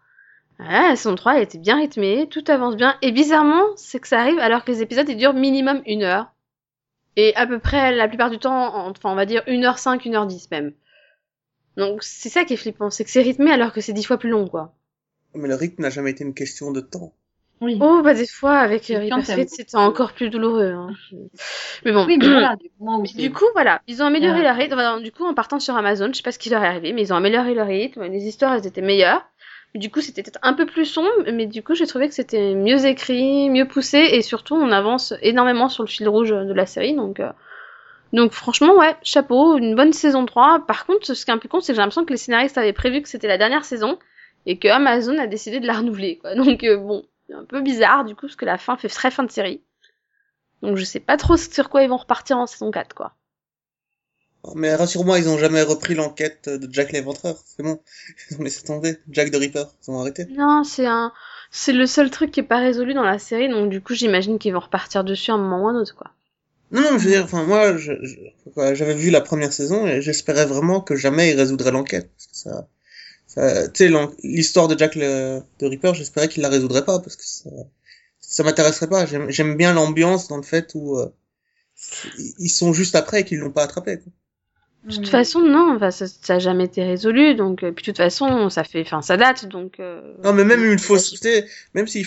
Speaker 5: Voilà, la saison 3, elle était bien rythmée, tout avance bien, et bizarrement, c'est que ça arrive alors que les épisodes, ils durent minimum une heure. Et à peu près, la plupart du temps, en- enfin, on va dire 1h05, 1h10 même. Donc, c'est ça qui est flippant, c'est que c'est rythmé alors que c'est dix fois plus long, quoi.
Speaker 3: Mais le rythme n'a jamais été une question de temps.
Speaker 2: Oui.
Speaker 5: Oh, bah, des fois, avec Reaper c'était encore plus douloureux, hein. Mais bon.
Speaker 2: Oui, mais voilà, du moment où
Speaker 5: Mais
Speaker 2: c'est-
Speaker 5: Du coup, voilà, ils ont amélioré
Speaker 2: Ouais.
Speaker 5: leur rythme. Du coup, en partant sur Amazon, je sais pas ce qui leur est arrivé, mais ils ont amélioré leur rythme. Les histoires, elles étaient meilleures. Du coup, c'était peut-être un peu plus sombre, mais du coup, j'ai trouvé que c'était mieux écrit, mieux poussé, et surtout, on avance énormément sur le fil rouge de la série. Donc, euh, donc franchement, ouais, chapeau, une bonne saison 3. Par contre, ce qui est un peu con, c'est que j'ai l'impression que les scénaristes avaient prévu que c'était la dernière saison, et que Amazon a décidé de la renouveler. Donc, euh, bon, un peu bizarre, du coup, parce que la fin fait très fin de série. Donc, je sais pas trop sur quoi ils vont repartir en saison 4, quoi.
Speaker 3: Mais rassure-moi, ils ont jamais repris l'enquête de Jack l'Éventreur. C'est bon. Ils ont laissé tomber. Jack de Ripper. Ils ont arrêté.
Speaker 5: Non, c'est un, c'est le seul truc qui est pas résolu dans la série, donc du coup, j'imagine qu'ils vont repartir dessus à un moment ou un autre, quoi.
Speaker 3: Non, non, je veux dire, enfin, moi, je, je- j'avais vu la première saison et j'espérais vraiment que jamais ils résoudraient l'enquête. Parce que ça, ça tu sais, l'histoire de Jack le, de Ripper, j'espérais qu'il la résoudrait pas parce que ça, ça m'intéresserait pas. J'aime, j'aime bien l'ambiance dans le fait où, euh, ils sont juste après et qu'ils l'ont pas attrapé, quoi.
Speaker 5: De toute façon, non, enfin, ça, ça a jamais été résolu, donc, euh, puis de toute façon, ça fait, enfin, ça date, donc, euh,
Speaker 3: Non, mais même une fausse, tu sais, même si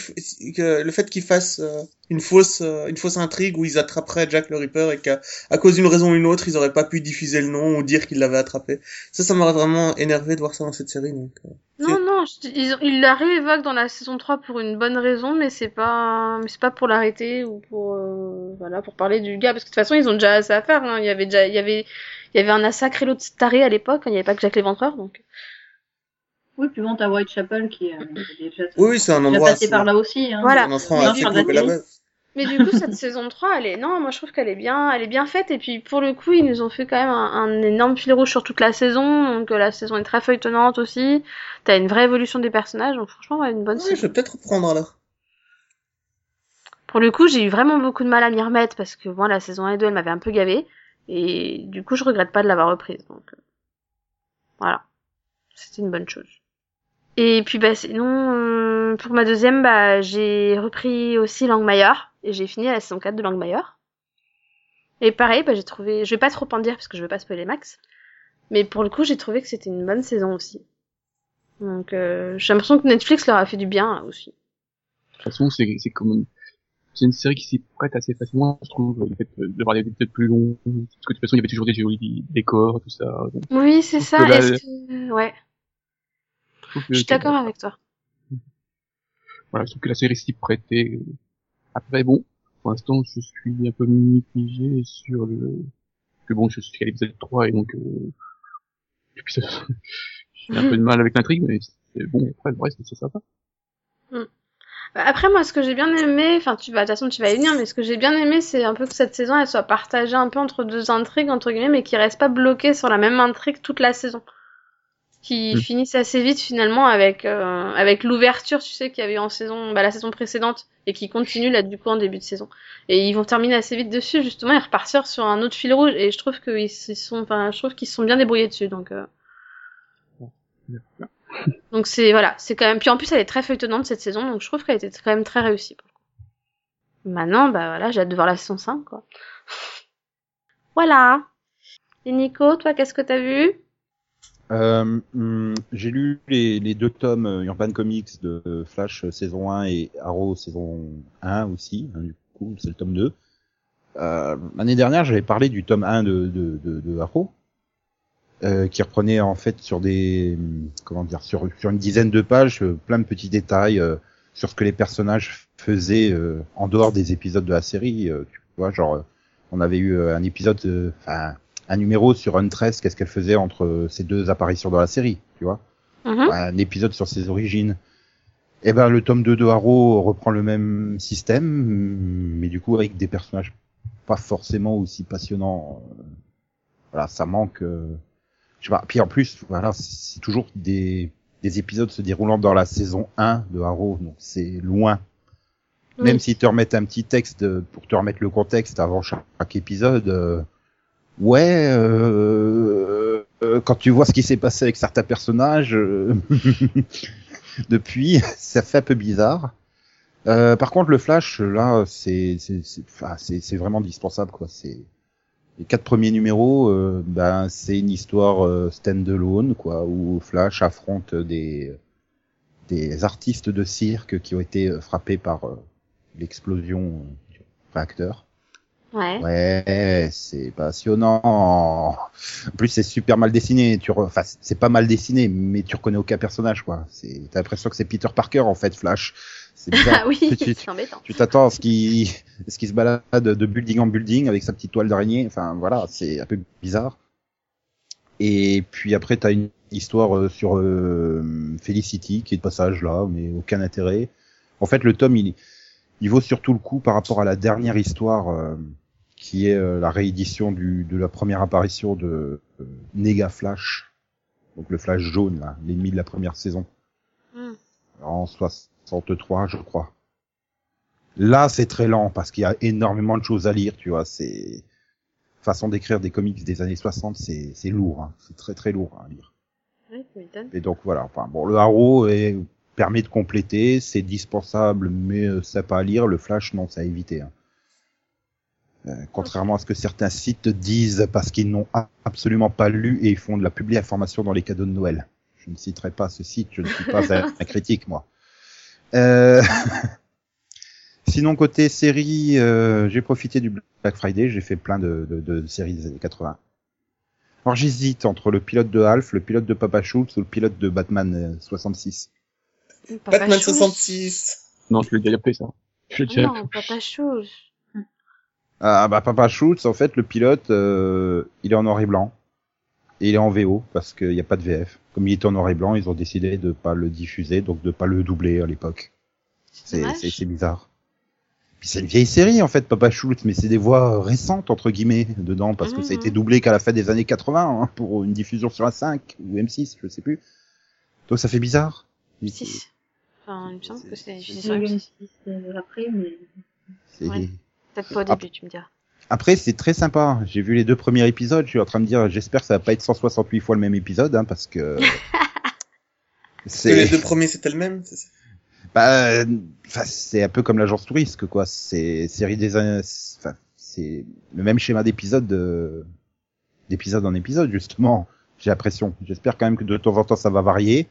Speaker 3: que le fait qu'ils fassent euh, une fausse, euh, une fausse intrigue où ils attraperaient Jack le Ripper et qu'à à cause d'une raison ou une autre, ils auraient pas pu diffuser le nom ou dire qu'ils l'avaient attrapé. Ça, ça m'aurait vraiment énervé de voir ça dans cette série, donc. euh,
Speaker 5: Non, non, je- ils, ils la réévoquent dans la saison 3 pour une bonne raison, mais c'est pas, mais c'est pas pour l'arrêter ou pour, euh, voilà, pour parler du gars, parce que de toute façon, ils ont déjà assez à faire, hein. Il y avait déjà, il y avait, il y avait un massacre et l'autre taré à l'époque, hein. il n'y avait pas que Jack l'Éventreur, donc.
Speaker 2: Oui, puis bon, t'as Whitechapel qui, euh, est déjà,
Speaker 3: Oui, c'est un endroit.
Speaker 2: passé par là aussi. Hein.
Speaker 5: Voilà.
Speaker 3: Un enfant.
Speaker 5: Mais du coup, cette saison 3, elle est, non, moi je trouve qu'elle est bien, elle est bien faite, et puis pour le coup, ils nous ont fait quand même un, un énorme fil rouge sur toute la saison, donc euh, la saison est très feuilletonnante aussi, t'as une vraie évolution des personnages, donc franchement, ouais, une bonne
Speaker 3: Ouais,
Speaker 5: saison.
Speaker 3: je vais peut-être reprendre alors.
Speaker 5: Pour le coup, j'ai eu vraiment beaucoup de mal à m'y remettre parce que moi, la saison 1 et 2, elle m'avait un peu gavé. Et du coup, je regrette pas de l'avoir reprise. Donc, euh, voilà. C'était une bonne chose. Et puis, bah, sinon, euh, pour ma deuxième, bah, j'ai repris aussi Langmayer. Et j'ai fini la saison 4 de Langmayer. Et pareil, bah, j'ai trouvé, je vais pas trop en dire parce que je veux pas spoiler Max. Mais pour le coup, j'ai trouvé que c'était une bonne saison aussi. Donc, euh, j'ai l'impression que Netflix leur a fait du bien là, aussi.
Speaker 4: De toute façon, c'est comme, c'est une série qui s'y prête assez facilement, je trouve, le fait de voir des épisodes plus longs, parce que de toute façon, il y avait toujours des jolis décors, tout ça. Donc,
Speaker 5: Oui, c'est ça.
Speaker 4: que là,
Speaker 5: Est-ce que... Ouais.
Speaker 4: je
Speaker 5: suis d'accord avec toi.
Speaker 4: Voilà, je trouve que la série s'y prêtait. Après, bon, pour l'instant, je suis un peu mitigé sur le, que bon, je suis à l'épisode 3 et donc, euh, j'ai un peu de mal avec l'intrigue, mais c'est bon, après, le reste, c'est sympa.
Speaker 5: Après, moi, ce que j'ai bien aimé, enfin, tu vas, de toute façon, tu vas y venir, mais ce que j'ai bien aimé, c'est un peu que cette saison, elle soit partagée un peu entre deux intrigues, entre guillemets, mais qui reste pas bloquée sur la même intrigue toute la saison. Qui
Speaker 4: Mm.
Speaker 5: finissent assez vite, finalement, avec, euh, avec l'ouverture, tu sais, qu'il y avait en saison, bah, la saison précédente, et qui continue, là, du coup, en début de saison. Et ils vont terminer assez vite dessus, justement, et repartir sur un autre fil rouge, et je trouve qu'ils se sont, enfin, je trouve qu'ils se sont bien débrouillés dessus, donc, euh, donc c'est voilà, c'est quand même. Puis en plus, elle est très feuilletonnante cette saison, donc je trouve qu'elle était quand même très réussie. Maintenant, bah voilà, j'ai hâte de voir la saison 5, quoi. voilà. Et Nico, toi, qu'est-ce que t'as vu?
Speaker 1: Euh, hum, j'ai lu les, les deux tomes euh, Urban Comics de Flash euh, saison 1 et Arrow saison 1 aussi, hein, du coup c'est le tome 2. Euh, L'année dernière j'avais parlé du tome 1 de, de, de, de Arrow, euh, qui reprenait en fait sur des comment dire sur, sur une dizaine de pages euh, plein de petits détails euh, sur ce que les personnages faisaient euh, en dehors des épisodes de la série. euh, tu vois, genre on avait eu un épisode, euh, enfin un numéro sur Huntress, qu'est-ce qu'elle faisait entre ces deux apparitions dans la série, tu vois
Speaker 5: Mhm.
Speaker 1: Un épisode sur ses origines. Et ben le tome 2 de Arrow reprend le même système, mais du coup avec des personnages pas forcément aussi passionnants. Voilà, ça manque. euh, Je sais pas. Puis en plus, voilà, c'est toujours des des épisodes se déroulant dans la saison 1 de Arrow, donc c'est loin.
Speaker 5: Oui.
Speaker 1: Même s'ils te remettent un petit texte pour te remettre le contexte avant chaque, épisode, euh, ouais, euh, euh, quand tu vois ce qui s'est passé avec certains personnages euh, depuis, ça fait un peu bizarre. Euh, par contre, le Flash, là, c'est c'est c'est enfin, vraiment indispensable, quoi. C'est les quatre premiers numéros, euh, ben c'est une histoire euh, stand-alone, quoi, où Flash affronte des des artistes de cirque qui ont été euh, frappés par euh, l'explosion du réacteur.
Speaker 5: Ouais.
Speaker 1: Ouais, c'est passionnant. En plus, c'est super mal dessiné. Tu, re- enfin, c'est pas mal dessiné, mais tu reconnais aucun personnage, quoi. C'est, t'as l'impression que c'est Peter Parker en fait, Flash. C'est bizarre.
Speaker 5: Ah oui, c'est embêtant.
Speaker 1: tu t'attends à ce qu'il, qui se balade de building en building avec sa petite toile d'araignée. Enfin, voilà, c'est un peu bizarre. Et puis après, t'as une histoire euh, sur euh, Felicity qui est de passage là, mais aucun intérêt. En fait, le tome, il, il vaut surtout le coup par rapport à la dernière histoire euh, qui est euh, la réédition du, de la première apparition de euh, Nega Flash, donc le Flash jaune, là, l'ennemi de la première saison
Speaker 5: Hmm.
Speaker 1: en 63, je crois. Là, c'est très lent parce qu'il y a énormément de choses à lire, tu vois. C'est façon d'écrire des comics des années 60, c'est c'est lourd, hein. c'est très très lourd à lire.
Speaker 5: Ouais.
Speaker 1: Et donc voilà. Enfin bon, le Arrow est, permet de compléter, c'est dispensable, mais euh, sympa à lire. Le Flash, non, c'est à éviter. hein. Euh, contrairement à ce que certains sites disent parce qu'ils n'ont absolument pas lu et ils font de la publi information dans les cadeaux de Noël. Je ne citerai pas ce site, je ne suis pas un, un critique, moi. Euh... Sinon, côté série, euh, j'ai profité du Black Friday, j'ai fait plein de, de, de séries des années 80. Alors j'hésite entre le pilote de Alf, le pilote de Papa Schultz ou le pilote de Batman euh, 66.
Speaker 5: Papa
Speaker 3: Batman
Speaker 5: Chouche.
Speaker 3: 66.
Speaker 4: Non, je l'ai déjà fait ça. Je l'ai
Speaker 5: Ah non, Papa Chouche.
Speaker 1: Ah bah Papa Schultz, en fait, le pilote, euh, il est en noir et blanc. Et il est en VO, parce qu'il n'y a pas de VF. Comme il est en noir et blanc, ils ont décidé de pas le diffuser, donc de pas le doubler à l'époque. C'est c'est- bizarre. Puis c'est une vieille série, en fait, Papa Schultz, mais c'est des voix récentes, entre guillemets, dedans, parce que ça a
Speaker 5: Mhm.
Speaker 1: été doublé qu'à la fin des années 80, hein, pour une diffusion sur un 5 ou M6, je sais plus. Donc ça fait bizarre.
Speaker 5: 6. Enfin, il me semble que c'est
Speaker 2: J'ai
Speaker 5: sur
Speaker 2: eu
Speaker 5: M6.
Speaker 2: une six, euh, après, mais
Speaker 1: C'est-
Speaker 5: Ouais. Peut-être pas au
Speaker 1: Ah.
Speaker 5: début, tu me diras.
Speaker 1: Après, c'est très sympa. J'ai vu les deux premiers épisodes. Je suis en train de dire, j'espère que ça va pas être 168 fois le même épisode, hein, parce que
Speaker 3: que les
Speaker 1: c'est
Speaker 3: deux premiers c'était le même. c'est
Speaker 1: bah, euh, enfin, c'est un peu comme l'agence touriste, quoi. C'est série des, enfin, c'est le même schéma d'épisode, de- d'épisode en épisode, justement. J'ai l'impression. J'espère quand même que de temps en temps ça va varier.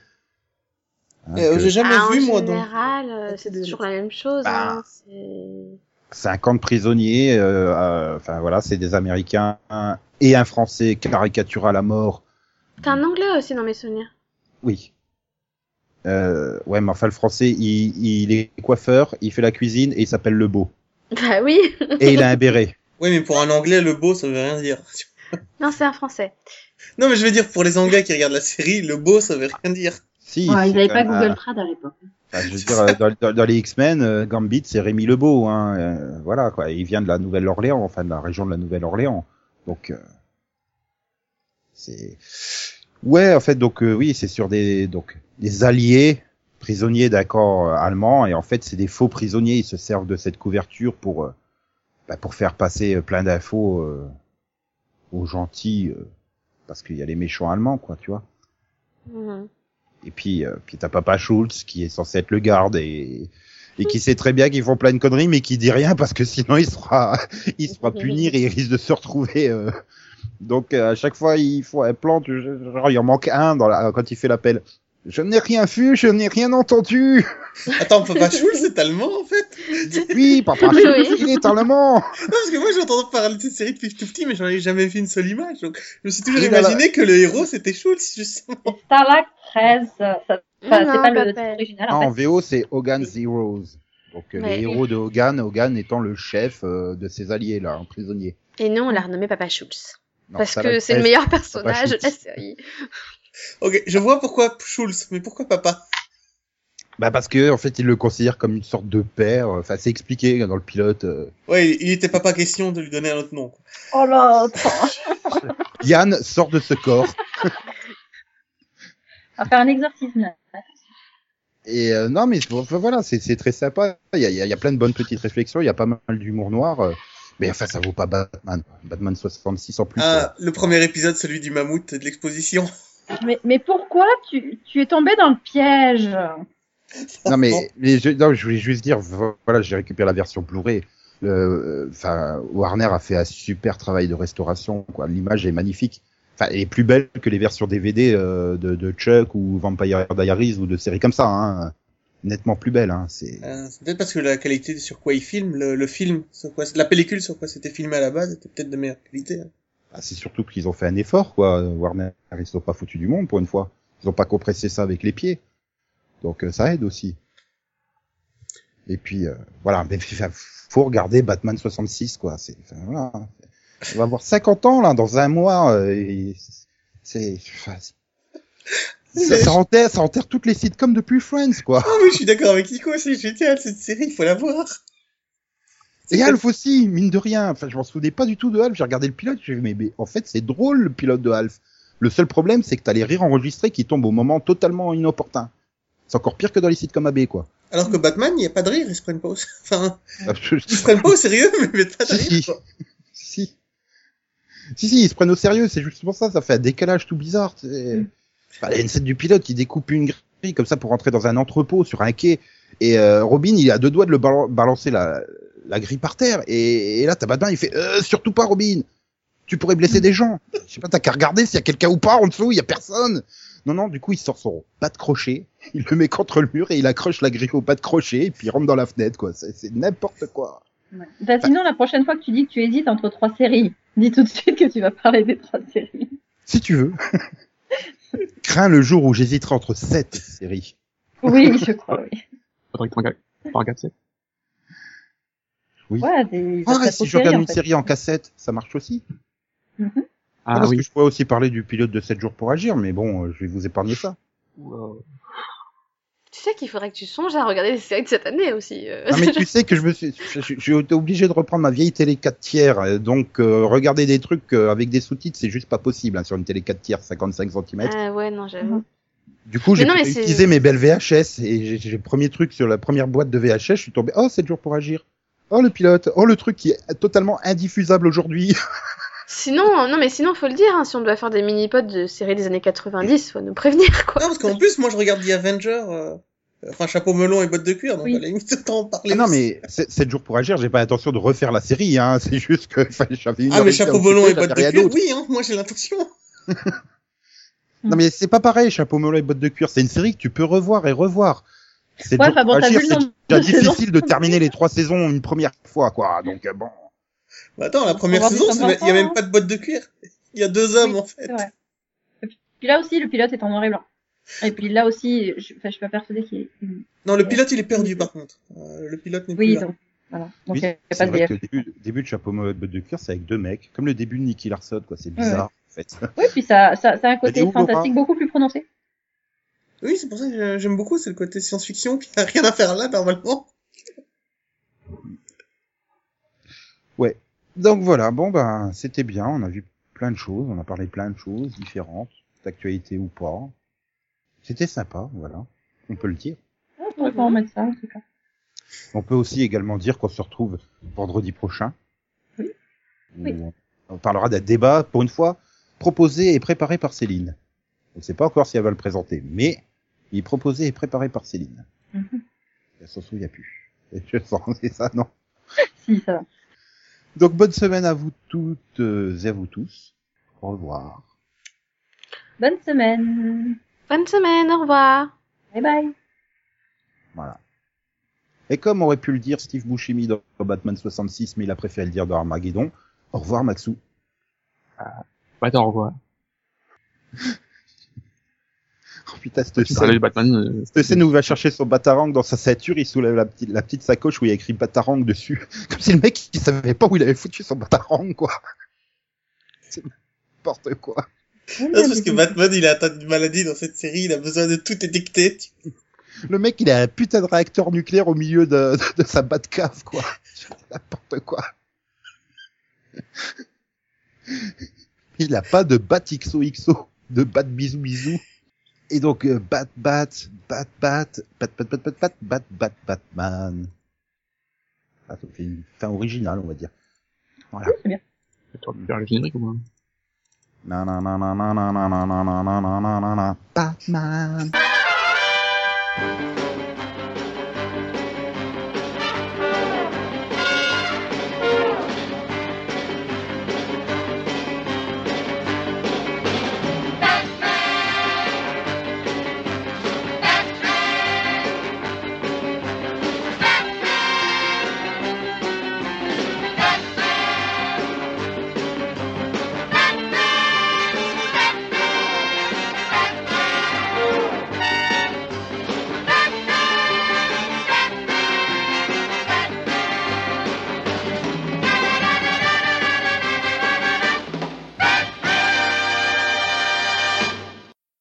Speaker 1: Hein,
Speaker 3: Euh,
Speaker 1: que
Speaker 3: J'ai jamais
Speaker 5: Ah,
Speaker 3: vu
Speaker 5: en
Speaker 3: moi donc.
Speaker 5: général, euh, c'est toujours la même chose.
Speaker 1: Bah.
Speaker 5: hein, c'est-
Speaker 1: c'est un camp de prisonniers. euh, euh, Enfin voilà, c'est des Américains et un Français caricaturé à la mort.
Speaker 5: T'as un anglais aussi dans mes souvenirs.
Speaker 1: Oui. Euh, ouais, mais enfin, le français, il, il est coiffeur, il fait la cuisine et il s'appelle Le Beau.
Speaker 5: Bah oui.
Speaker 1: Et il a un béret.
Speaker 3: Oui, mais pour un anglais, le beau, ça veut rien dire.
Speaker 5: Non, c'est un français.
Speaker 3: Non, mais je veux dire, pour les anglais qui regardent la série, le beau, ça veut rien dire.
Speaker 1: Si.
Speaker 2: ouais, ils n'avaient pas Google
Speaker 1: un-
Speaker 2: Trad à l'époque.
Speaker 1: Enfin, je veux dire, euh, dans, dans- dans les X-Men, euh, Gambit, c'est Rémi Lebeau, hein. euh, voilà, quoi. Il vient de la Nouvelle-Orléans, enfin de la région de la Nouvelle-Orléans. Donc, euh, c'est. Ouais, en fait, donc euh, oui, c'est sur des donc des alliés prisonniers euh, allemand, et en fait, c'est des faux prisonniers. Ils se servent de cette couverture pour euh, bah, pour faire passer euh, plein d'infos euh, aux gentils, euh, parce qu'il y a les méchants allemands, quoi, tu vois.
Speaker 5: Mhm.
Speaker 1: Et puis, euh, puis t'as Papa Schultz qui est censé être le garde et, et qui sait très bien qu'ils font plein de conneries, mais qui dit rien parce que sinon il sera, il sera puni et il risque de se retrouver. euh. Donc euh, à chaque fois il faut un plan, tu- genre il en manque un dans la, quand il fait l'appel. Je n'ai rien vu, je n'ai rien entendu.
Speaker 3: Attends, Papa Schulz, c'est allemand, en fait
Speaker 1: Oui, Papa
Speaker 5: oui.
Speaker 1: il est allemand.
Speaker 3: Non, parce que moi, j'ai entendu parler de cette série depuis tout petit, mais j'en ai jamais vu une seule image. Donc, je me suis toujours
Speaker 1: Oui,
Speaker 3: imaginé que le héros, c'était Schulz, justement.
Speaker 2: Starlight 13, ça, enfin, c'est pas le titre original
Speaker 1: Non,
Speaker 2: en
Speaker 1: en
Speaker 2: fait.
Speaker 1: VO c'est Hogan's Heroes. Donc
Speaker 5: Ouais.
Speaker 1: les héros de Hogan, Hogan étant le chef euh, de ses alliés là, un prisonnier.
Speaker 5: Et nous, on l'a renommé Papa Schultz.
Speaker 1: Non,
Speaker 5: Parce que c'est le meilleur personnage de la série.
Speaker 3: Ok, je vois pourquoi Schulz, mais pourquoi papa?
Speaker 1: Bah parce que en fait il le considère comme une sorte de père. Enfin c'est expliqué dans le pilote. euh.
Speaker 3: Ouais, il était pas pas question de lui donner un autre nom. quoi.
Speaker 2: Oh là,
Speaker 1: Yann sort de ce corps
Speaker 2: on va faire un exorcisme
Speaker 1: et euh, non mais enfin, voilà c'est très sympa. Il y a, il y a- il y a plein de bonnes petites réflexions. Il y a pas mal d'humour noir. euh. Mais enfin ça vaut pas Batman. Batman 66 en plus.
Speaker 3: Ah, le premier épisode, celui du mammouth de l'exposition.
Speaker 2: Mais, mais pourquoi tu, tu es tombé dans le piège?
Speaker 1: Non mais, mais je, non, je voulais juste dire, voilà, j'ai récupéré la version Blu-ray. Euh, Enfin, Warner a fait un super travail de restauration. Quoi, l'image est magnifique. Enfin, elle est plus belle que les versions DVD euh, de, de Chuck ou Vampire Diaries ou de séries comme ça. Hein. Nettement plus belle. Hein. C'est
Speaker 3: Euh, c'est peut-être parce que la qualité sur quoi il filme, le, le film, sur quoi, la pellicule sur quoi c'était filmé à la base était peut-être de meilleure qualité. hein.
Speaker 1: Bah, c'est surtout qu'ils ont fait un effort. Quoi. Warner, ils sont pas foutus du monde pour une fois. Ils ont pas compressé ça avec les pieds. Donc euh, ça aide aussi. Et puis euh, voilà, mais faut regarder Batman 66 quoi. C'est voilà. On va avoir 50 ans là dans un mois. euh, c'est ça, ça enterre, ça enterre toutes les sitcoms depuis Friends quoi.
Speaker 3: Ah oui, je suis d'accord avec Nico, c'est génial cette série, il faut la voir.
Speaker 1: Et Alf aussi, mine de rien. Enfin, je m'en souvenais pas du tout de Alf. J'ai regardé le pilote. J'ai dit, mais, mais en fait, c'est drôle le pilote de Alf. Le seul problème, c'est que t'as les rires enregistrés qui tombent au moment totalement inopportun. C'est encore pire que dans les sitcoms AB, quoi.
Speaker 3: Alors que Batman, il n'y a pas de rire, ils se prennent pas au... Enfin,
Speaker 1: Ah,
Speaker 3: ils se prennent pas au sérieux, mais pas de
Speaker 1: Si,
Speaker 3: rire,
Speaker 1: si.
Speaker 3: quoi.
Speaker 1: si. Si, si, ils se prennent au sérieux. C'est juste pour ça, ça fait un décalage tout bizarre.
Speaker 2: Mm.
Speaker 1: Enfin, il y a une scène du pilote, il découpe une grille comme ça pour rentrer dans un entrepôt sur un quai. Et euh, Robin, il a deux doigts de le balan- balancer la, la grille par terre. Et, et là, t'as Batman, il fait euh, surtout pas, Robin. Tu pourrais blesser des gens. Je sais pas, t'as qu'à regarder s'il y a quelqu'un ou pas en dessous. Il y a personne. Non, non. Du coup, il sort son pas de crochet, il le met contre le mur et il accroche la grille au pas de crochet et puis il rentre dans la fenêtre. Quoi, c'est c'est n'importe quoi.
Speaker 2: Ouais. Bah, sinon, la prochaine fois que tu dis que tu hésites entre trois séries, dis tout de suite que tu vas parler des trois séries.
Speaker 1: Si tu veux. Crains le jour où j'hésiterai entre sept séries.
Speaker 2: Oui, je crois, oui.
Speaker 4: Faudrait que tu regardes, tu regardes ça.
Speaker 1: Oui.
Speaker 2: Ouais, des
Speaker 1: Ah, si je regarde
Speaker 2: en
Speaker 1: une
Speaker 2: fait.
Speaker 1: série en cassette, ça marche aussi.
Speaker 2: Mhm.
Speaker 4: Ah
Speaker 1: parce
Speaker 4: oui.
Speaker 1: que je pourrais aussi parler du pilote de 7 jours pour agir, mais bon, euh, je vais vous épargner ça.
Speaker 5: Tu sais qu'il faudrait que tu songes à regarder les séries de cette année aussi. euh.
Speaker 1: Non, mais tu sais que je me suis, j'ai été obligé de reprendre ma vieille télé 4 tiers, euh, donc euh, regarder des trucs euh, avec des sous-titres, c'est juste pas possible hein, sur une télé 4 tiers, 55 cm.
Speaker 5: Ah ouais, non, j'avoue.
Speaker 1: Du coup, j'ai utiliser mes belles VHS et j'ai- j'ai le premier truc sur la première boîte de VHS, je suis tombé, oh, 7 jours pour agir. Oh, le pilote. Oh, le truc qui est totalement indiffusable aujourd'hui.
Speaker 5: Sinon, euh, non, mais sinon, faut le dire, hein, si on doit faire des mini-pods de séries des années 90, faut nous prévenir, quoi.
Speaker 3: Non, parce qu'en plus, moi, je regarde The Avenger, euh, enfin, chapeau melon et bottes de cuir, donc
Speaker 2: Oui.
Speaker 3: à la limite, autant en parler.
Speaker 1: Ah non, mais 7 jours pour agir, j'ai pas l'intention de refaire la série, hein. C'est juste que j'avais une
Speaker 3: Ah, mais chapeau melon et bottes de cuir, oui, hein, moi, j'ai l'intention.
Speaker 1: Non, mais c'est pas pareil, chapeau melon et bottes de cuir. C'est une série que tu peux revoir et revoir. C'est
Speaker 2: Ouais, bon,
Speaker 1: déjà
Speaker 2: de
Speaker 1: difficile de terminer les trois saisons une première fois, quoi. Donc, euh, bon.
Speaker 3: Bah, attends, la première saison,
Speaker 2: plus
Speaker 3: il y a même pas de bottes de cuir. Il y a deux hommes,
Speaker 2: Oui,
Speaker 3: en fait.
Speaker 2: Vrai. Et puis là aussi, le pilote est en noir et blanc. Et puis là aussi, je, enfin, je suis pas persuadée qu'il.
Speaker 3: Non, le pilote, il est perdu, par contre. Euh, le pilote n'est plus
Speaker 2: Oui,
Speaker 3: là.
Speaker 2: donc, voilà. Donc,
Speaker 1: Oui, c'est
Speaker 2: de
Speaker 1: vrai que le début, début de chapeau et bottes de cuir, c'est avec deux mecs. Comme le début de Nicky Larson, quoi. C'est bizarre, en fait.
Speaker 2: Oui, puis ça, ça, ça a un côté fantastique beaucoup plus prononcé.
Speaker 3: Oui, c'est pour ça que j'aime beaucoup, c'est le côté science-fiction qui n'a rien à faire là, normalement.
Speaker 1: Ouais. Donc voilà, bon ben c'était bien, on a vu plein de choses, on a parlé plein de choses différentes, d'actualité ou pas. C'était sympa, voilà. On peut le dire.
Speaker 2: On pourrait pas en mettre ça, en tout cas.
Speaker 1: On peut aussi également dire qu'on se retrouve vendredi prochain.
Speaker 2: Oui. Oui.
Speaker 1: On parlera d'un débat, pour une fois, proposé et préparé par Céline. On ne sait pas encore si elle va le présenter, mais il est proposé et préparé par Céline.
Speaker 2: Mhm.
Speaker 1: Elle s'en souvient plus. Et je sens, c'est ça, non
Speaker 2: Si, ça va.
Speaker 1: Donc bonne semaine à vous toutes euh, et à vous tous. Au revoir.
Speaker 2: Bonne semaine.
Speaker 5: Bonne semaine, au revoir.
Speaker 2: Bye bye.
Speaker 1: Voilà. Et comme aurait pu le dire Steve Buscemi dans Batman 66, mais il a préféré le dire dans Armageddon, au revoir Maxou.
Speaker 4: Bah, au revoir.
Speaker 1: Oh putain, cette scène,
Speaker 4: Batman. euh,
Speaker 1: cette scène où il va chercher son Batarang dans sa ceinture, il soulève la petite, la petite sacoche où il y a écrit Batarang dessus. Comme si le mec, il savait pas où il avait foutu son Batarang, quoi. C'est n'importe quoi.
Speaker 3: Non, c'est parce que Batman, il a atteint une maladie dans cette série, il a besoin de tout étiqueter.
Speaker 1: Le mec, il a un putain de réacteur nucléaire au milieu de, de, de sa Batcave, quoi. C'est N'importe quoi. Il a pas de Bat XOXO, de Bat bisou bisou. Et donc, euh, Bat Bat, Bat Bat, Bat Bat Bat Bat Bat, Bat Bat Batman. Ah, ça fait une fin originale, on va dire. Voilà.
Speaker 2: Oui, c'est bien.
Speaker 4: Tu aurais pu faire le générique au moins.
Speaker 1: Na na na na na na na na na na na na na na Batman.